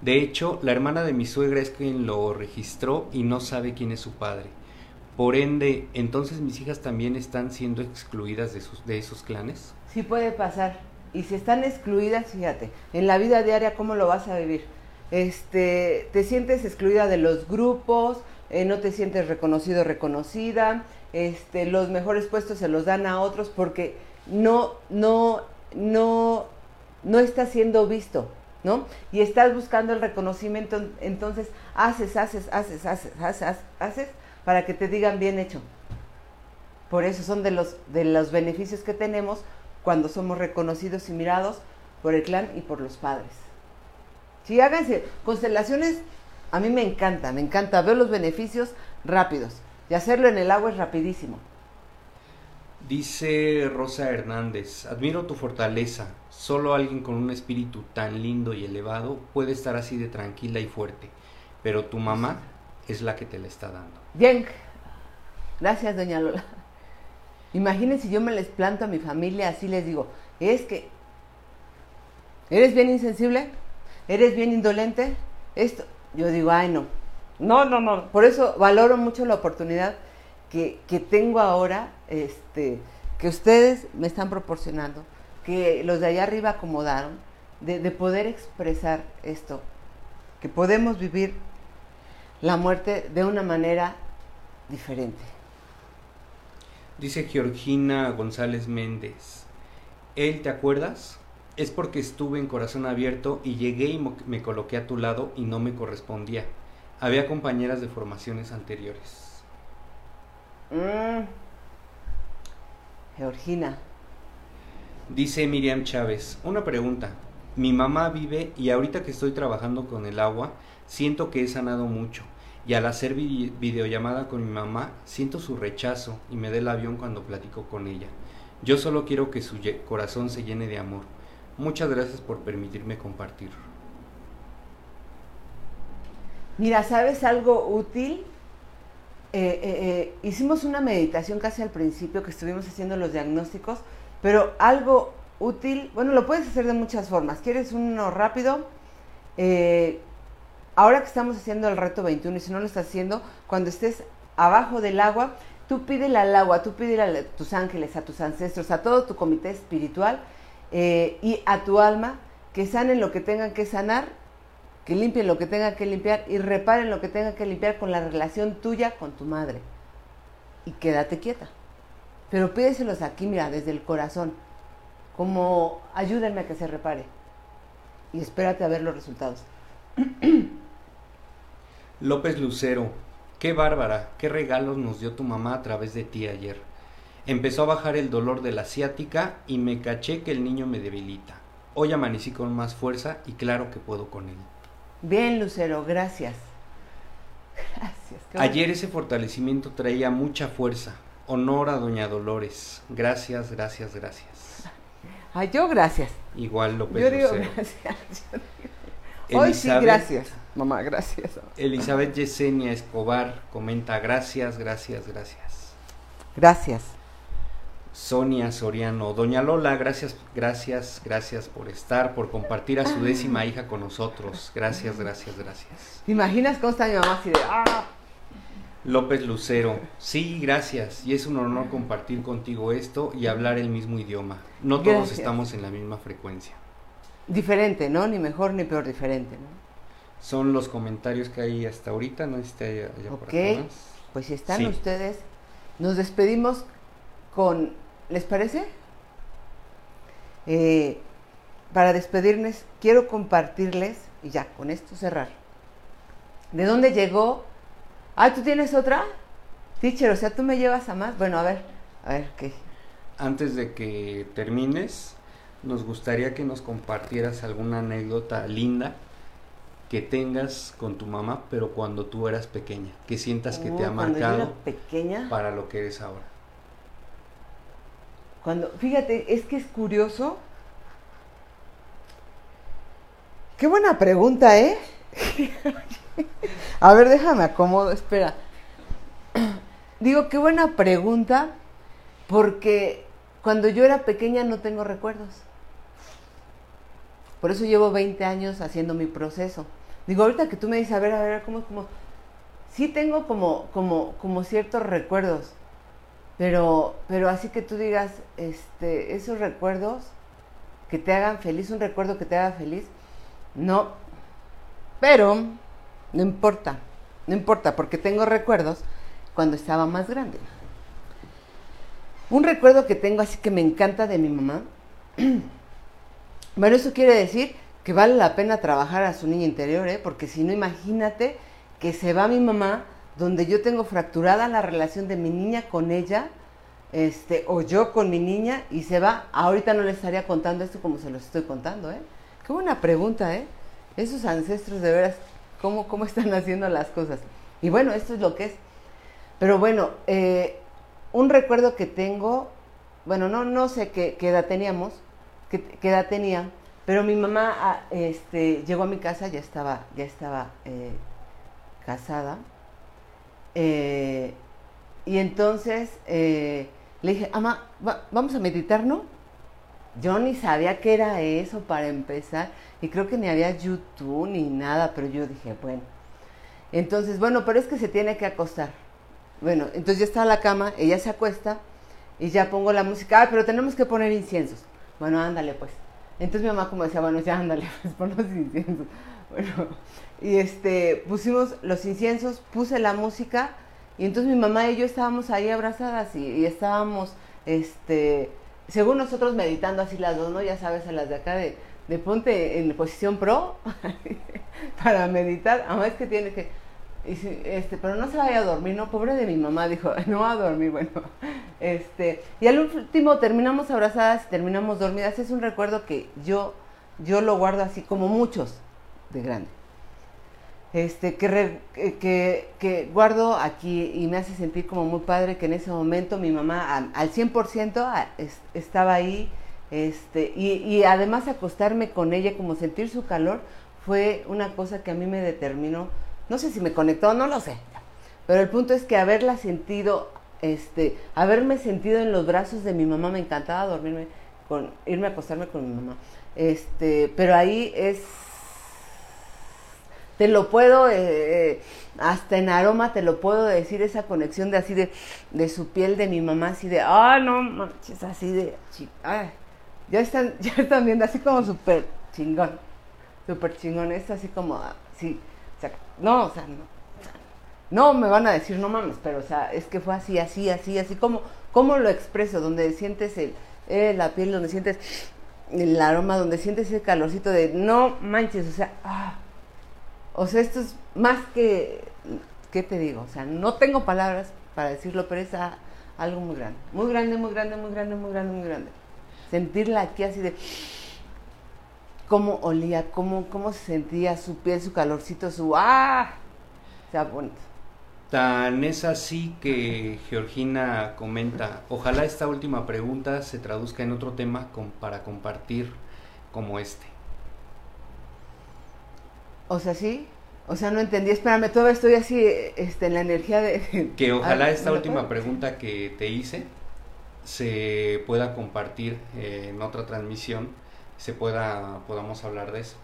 De hecho, la hermana de mi suegra es quien lo registró y no sabe quién es su padre. Por ende, entonces mis hijas también están siendo excluidas de, sus, de esos clanes. Sí puede pasar. Y si están excluidas, fíjate, en la vida diaria, ¿cómo lo vas a vivir? Este, te sientes excluida de los grupos, eh, no te sientes reconocido, reconocida, este, los mejores puestos se los dan a otros porque no, no, no, no está siendo visto. ¿no? Y estás buscando el reconocimiento, entonces haces, haces, haces, haces, haces, haces, para que te digan bien hecho. Por eso son de los, de los beneficios que tenemos cuando somos reconocidos y mirados por el clan y por los padres. Sí, háganse constelaciones, a mí me encanta, me encanta, veo los beneficios rápidos. Y hacerlo en el agua es rapidísimo. Dice Rosa Hernández, admiro tu fortaleza. Solo alguien con un espíritu tan lindo y elevado puede estar así de tranquila y fuerte. Pero tu mamá es la que te la está dando. Bien. Gracias, doña Lola. Imagínense si yo me les planto a mi familia, así les digo, es que eres bien insensible, eres bien indolente, esto, yo digo, ay no, no, no, no, por eso valoro mucho la oportunidad que, que tengo ahora, este, que ustedes me están proporcionando, que los de allá arriba acomodaron, de, de poder expresar esto, que podemos vivir la muerte de una manera diferente. Dice Georgina González Méndez, ¿él te acuerdas? Es porque estuve en corazón abierto y llegué y me coloqué a tu lado y no me correspondía. Había compañeras de formaciones anteriores. Mm. Georgina. Dice Miriam Chávez, una pregunta. Mi mamá vive y ahorita que estoy trabajando con el agua, siento que he sanado mucho. Y al hacer videollamada con mi mamá, siento su rechazo y me da el avión cuando platico con ella. Yo solo quiero que su corazón se llene de amor. Muchas gracias por permitirme compartir. Mira, ¿sabes algo útil? Eh, eh, eh, hicimos una meditación casi al principio que estuvimos haciendo los diagnósticos, pero algo útil, bueno, lo puedes hacer de muchas formas. ¿Quieres uno rápido? ahora que estamos haciendo el reto 21 y si no lo estás haciendo, cuando estés abajo del agua, tú pídele al agua, tú pídele a tus ángeles, a tus ancestros, a todo tu comité espiritual y a tu alma que sanen lo que tengan que sanar que limpien lo que tenga que limpiar y reparen lo que tenga que limpiar con la relación tuya con tu madre. Y quédate quieta. Pero pídeselos aquí, mira, desde el corazón, como ayúdenme a que se repare. Y espérate a ver los resultados. López Lucero, qué bárbara, qué regalos nos dio tu mamá a través de ti ayer. Empezó a bajar el dolor de la ciática y me caché que el niño me debilita. Hoy amanecí con más fuerza y claro que puedo con él. Bien, Lucero, gracias. Gracias. Ayer ese fortalecimiento traía mucha fuerza. Honor a Doña Dolores. Gracias, gracias, gracias. Ay, yo gracias. Igual López yo digo gracias. Hoy sí, gracias. Mamá, gracias. Elizabeth Yesenia Escobar comenta gracias, gracias, gracias. Gracias. Sonia Soriano, Doña Lola, gracias, gracias, gracias por estar, por compartir a su décima hija con nosotros. Gracias, gracias, gracias. ¿Te imaginas cómo está mi mamá así de ah? López Lucero, sí, gracias. Y es un honor compartir contigo esto y hablar el mismo idioma. No todos estamos en la misma frecuencia. Diferente, ¿no? Ni mejor ni peor, diferente, ¿no? Son los comentarios que hay hasta ahorita, no allá, Ok, pues si están ustedes, nos despedimos con ¿Les parece? Eh, para despedirnos, quiero compartirles, y ya, con esto cerrar. ¿De dónde llegó? Ah, ¿tú tienes otra? Teacher, o sea, tú me llevas a más. Bueno, a ver, a ver, ¿qué? Antes de que termines, nos gustaría que nos compartieras alguna anécdota linda que tengas con tu mamá, pero cuando tú eras pequeña, que sientas que te ha oh, marcado pequeña. para lo que eres ahora. Cuando, fíjate, es que es curioso. Qué buena pregunta, ¿eh? A ver, déjame acomodo, espera. Digo, qué buena pregunta, porque cuando yo era pequeña no tengo recuerdos. Por eso llevo 20 años haciendo mi proceso. Digo, ahorita que tú me dices, a ver, a ver, ¿cómo, cómo? Sí tengo como, como, como ciertos recuerdos, pero, pero así que tú digas, este, esos recuerdos que te hagan feliz, un recuerdo que te haga feliz, no. Pero no importa, no importa, porque tengo recuerdos cuando estaba más grande. Un recuerdo que tengo así que me encanta de mi mamá. bueno, eso quiere decir que vale la pena trabajar a su niña interior, ¿eh? porque si no, imagínate que se va mi mamá donde yo tengo fracturada la relación de mi niña con ella, este, o yo con mi niña, y se va, ahorita no le estaría contando esto como se los estoy contando, ¿eh? Qué buena pregunta, ¿eh? Esos ancestros de veras, ¿cómo, cómo están haciendo las cosas? Y bueno, esto es lo que es. Pero bueno, eh, un recuerdo que tengo, bueno, no, no sé qué, edad teníamos, qué, edad tenía, pero mi mamá ah, este, llegó a mi casa, ya estaba, ya estaba eh, casada, eh, y entonces eh, le dije, ama, vamos a meditar, ¿no? Yo ni sabía qué era eso para empezar, y creo que ni había YouTube ni nada, pero yo dije, bueno. Entonces, bueno, pero es que se tiene que acostar. Bueno, entonces ya está la cama, ella se acuesta y ya pongo la música, ah, pero tenemos que poner inciensos. Bueno, ándale pues. Entonces mi mamá como decía, bueno, ya ándale, pues pon los inciensos. Bueno, y este, pusimos los inciensos, puse la música y entonces mi mamá y yo estábamos ahí abrazadas y, estábamos, este, según nosotros meditando así las dos, ¿no? Ya sabes, a las de acá de, de ponte en posición pro para meditar. Además es que tiene que, este, pero no se vaya a dormir, no, pobre de mi mamá, dijo, no va a dormir, bueno, este, y al último terminamos abrazadas terminamos dormidas, es un recuerdo que yo, yo lo guardo así como muchos de grande este, que, que, guardo aquí y me hace sentir como muy padre que en ese momento mi mamá al, 100% estaba ahí este, y, además acostarme con ella, como sentir su calor, fue una cosa que a mí me determinó, no sé si me conectó, no lo sé, pero el punto es que haberla sentido, este, haberme sentido en los brazos de mi mamá, me encantaba dormirme, irme a acostarme con mi mamá, este, pero ahí es te lo puedo, eh, eh, hasta en aroma te lo puedo decir, esa conexión de así de, de su piel de mi mamá, así de, ah, no manches, así de, ay, ya están, ya están viendo, así como súper chingón, súper chingón, es así como, sí, o sea, no, o sea, no, no me van a decir, no mames, pero, o sea, es que fue así, así, así, así, como, como lo expreso, donde sientes el, eh, la piel, donde sientes el aroma, donde sientes ese calorcito de, no manches, o sea, ah, o sea, esto es más que, ¿qué te digo? O sea, no tengo palabras para decirlo, pero es algo muy grande. Muy grande, muy grande, muy grande, muy grande, muy grande. Sentirla aquí así de cómo olía, cómo, cómo se sentía su piel, su calorcito, su ¡ah! O sea, bonito. Tan es así que Georgina comenta, ojalá esta última pregunta se traduzca en otro tema para compartir como este. O sea, sí. O sea, no entendí. Espérame, todavía estoy así este, en la energía de... Que ojalá esta última pregunta que te hice se pueda compartir en otra transmisión, se pueda, podamos hablar de eso.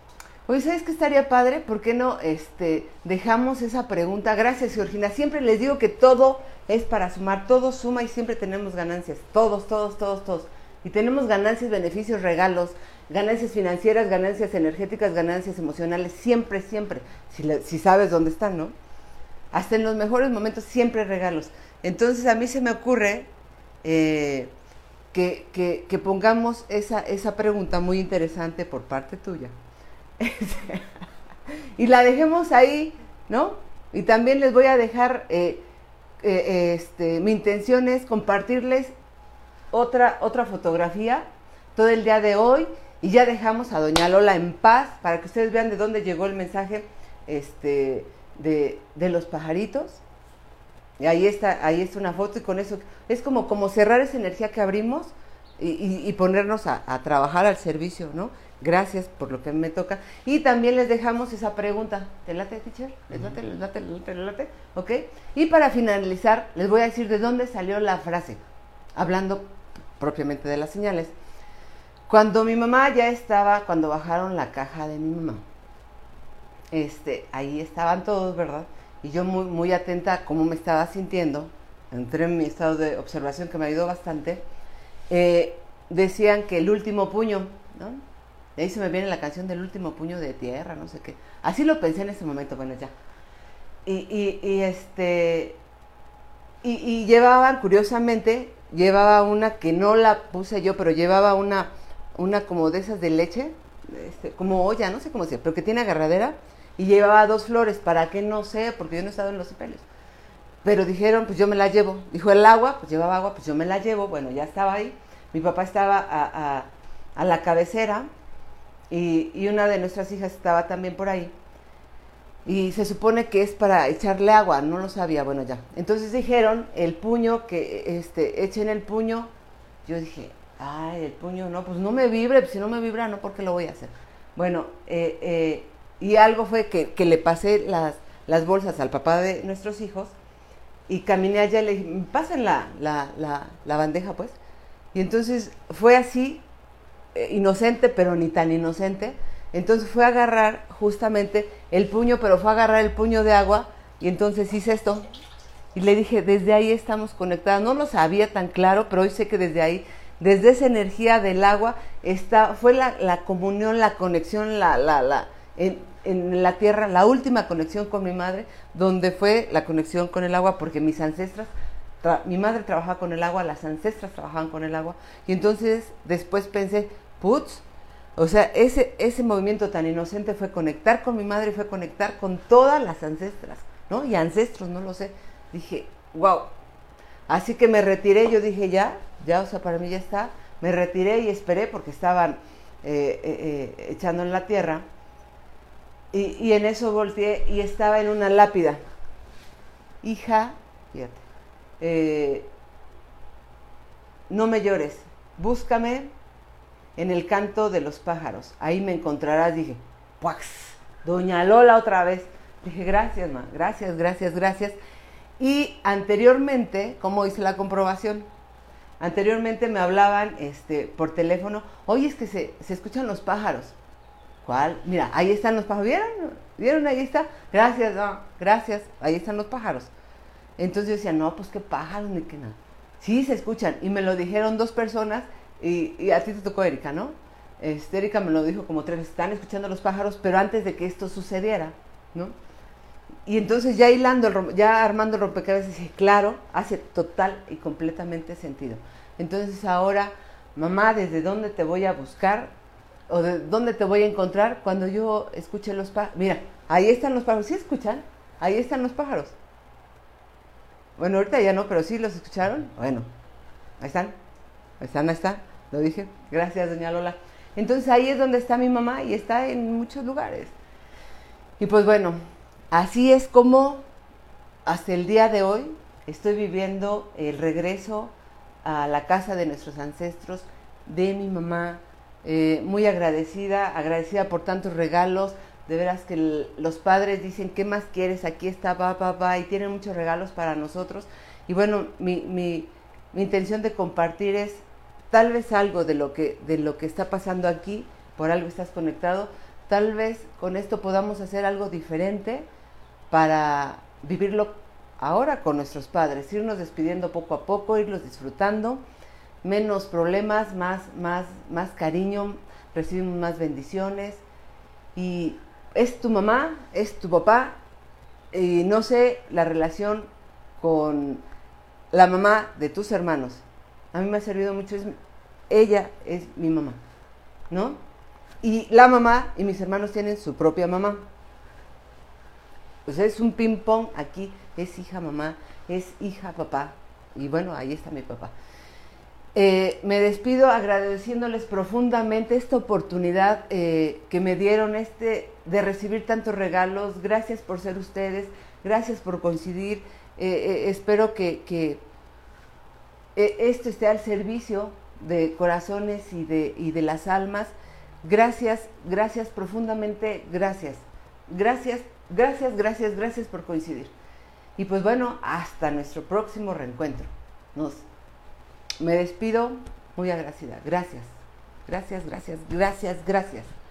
Oye, ¿sabes qué estaría padre? ¿Por qué no este, dejamos esa pregunta? Gracias, Georgina. Siempre les digo que todo es para sumar, todo suma y siempre tenemos ganancias. Todos, todos, todos, todos. Y tenemos ganancias, beneficios, regalos, ganancias financieras, ganancias energéticas, ganancias emocionales, siempre, siempre. Si, sabes dónde están, ¿no? Hasta en los mejores momentos siempre regalos. Entonces a mí se me ocurre eh, que, que, pongamos esa, esa pregunta muy interesante por parte tuya y la dejemos ahí, ¿no? Y también les voy a dejar, eh, eh, este, mi intención es compartirles otra, otra fotografía todo el día de hoy y ya dejamos a Doña Lola en paz para que ustedes vean de dónde llegó el mensaje este, de, los pajaritos. Y ahí está, ahí está una foto y con eso es como, como cerrar esa energía que abrimos y, ponernos a, trabajar al servicio, ¿no? Gracias por lo que me toca. Y también les dejamos esa pregunta. ¿Te late, teacher? ¿Les late, les late, les late, les late? ¿Ok? Y para finalizar, les voy a decir de dónde salió la frase, hablando propiamente de las señales. Cuando mi mamá ya estaba, cuando bajaron la caja de mi mamá, este, ahí estaban todos, ¿verdad? Y yo muy, muy atenta a cómo me estaba sintiendo, entré en mi estado de observación que me ayudó bastante, eh, decían que el último puño, ¿no? De ahí se me viene la canción del último puño de tierra, no sé qué. Así lo pensé en ese momento, bueno, ya. Y, y, este. Y, llevaban, curiosamente, llevaba una que no la puse yo, pero llevaba una, una como de esas de leche, este, como olla, no sé cómo se pero que tiene agarradera, y llevaba dos flores, ¿para qué? No sé, porque yo no he estado en los sepelios. Pero dijeron, pues yo me la llevo. Dijo el agua, pues llevaba agua, pues yo me la llevo. Bueno, ya estaba ahí. Mi papá estaba a, a, a la cabecera y, una de nuestras hijas estaba también por ahí. Y se supone que es para echarle agua, no lo sabía, bueno ya. Entonces dijeron, el puño, que este, echen el puño. Yo dije, ay, el puño, no, pues no me vibre, pues si no me vibra, no, ¿por qué lo voy a hacer? Bueno, eh, eh, y algo fue que, le pasé las, las bolsas al papá de nuestros hijos y caminé allá y le dije, pasen la, la, la, bandeja, pues. Y entonces fue así eh, inocente, pero ni tan inocente. Entonces fue a agarrar justamente el puño, pero fue a agarrar el puño de agua y entonces hice esto. Y le dije, desde ahí estamos conectados. No lo sabía tan claro, pero hoy sé que desde ahí, desde esa energía del agua, está, fue la, la comunión, la conexión, la, la, la, en, en, la tierra, la última conexión con mi madre, donde fue la conexión con el agua, porque mis ancestras mi madre trabajaba con el agua, las ancestras trabajaban con el agua. Y entonces después pensé, putz, o sea, ese, ese movimiento tan inocente fue conectar con mi madre, fue conectar con todas las ancestras, ¿no? Y ancestros, no lo sé. Dije, wow. Así que me retiré, yo dije, ya, ya, o sea, para mí ya está. Me retiré y esperé porque estaban eh, eh, eh, echando en la tierra. Y, y, en eso volteé y estaba en una lápida. Hija, fíjate, no me llores, búscame en el canto de los pájaros. Ahí me encontrarás, dije, ¡puax! Doña Lola otra vez. Dije, gracias, ma, gracias, gracias, gracias. Y anteriormente, ¿cómo hice la comprobación? Anteriormente me hablaban este, por teléfono, oye, es que se, se escuchan los pájaros. ¿Cuál? Mira, ahí están los pájaros. ¿Vieron? ¿Vieron? Ahí está. Gracias, gracias. Ahí están los pájaros. Entonces yo decía, no, pues qué pájaros ni qué nada. Sí, se escuchan. Y me lo dijeron dos personas y, a ti te tocó Erika, ¿no? Este, Erika me lo dijo como tres están escuchando los pájaros, pero antes de que esto sucediera, ¿no? Y entonces ya hilando, ya armando el rompecabezas, dije, claro, hace total y completamente sentido. Entonces ahora, mamá, ¿desde dónde te voy a buscar? ¿O de dónde te voy a encontrar cuando yo escuche los pájaros? Mira, ahí están los pájaros, ¿sí escuchan? Ahí están los pájaros. Bueno, ahorita ya no, pero sí los escucharon. Bueno, ahí están. Están, está, lo dije. Gracias, doña Lola. Entonces ahí es donde está mi mamá y está en muchos lugares. Y pues bueno, así es como hasta el día de hoy estoy viviendo el regreso a la casa de nuestros ancestros, de mi mamá, eh, muy agradecida, agradecida por tantos regalos, De veras que los padres dicen, ¿qué más quieres? Aquí está, va, va, va, y tienen muchos regalos para nosotros. Y bueno, mi, mi, mi intención de compartir es tal vez algo de lo, que, de lo que está pasando aquí, por algo estás conectado, tal vez con esto podamos hacer algo diferente para vivirlo ahora con nuestros padres, irnos despidiendo poco a poco, irlos disfrutando, menos problemas, más, más, más cariño, recibimos más bendiciones y es tu mamá, es tu papá y no sé la relación con la mamá de tus hermanos. A mí me ha servido mucho, ella es mi mamá, ¿no? Y la mamá y mis hermanos tienen su propia mamá. Pues es un ping pong aquí, es hija mamá, es hija papá. Y bueno, ahí está mi papá. Eh, me despido agradeciéndoles profundamente esta oportunidad eh, que me dieron este, de recibir tantos regalos. Gracias por ser ustedes, gracias por coincidir. Eh, espero que, que esto esté al servicio de corazones y de, y de las almas. Gracias, gracias profundamente, gracias. Gracias, gracias, gracias, gracias por coincidir. Y pues bueno, hasta nuestro próximo reencuentro. Nos me despido muy agradecida. Gracias. Gracias, gracias, gracias, gracias.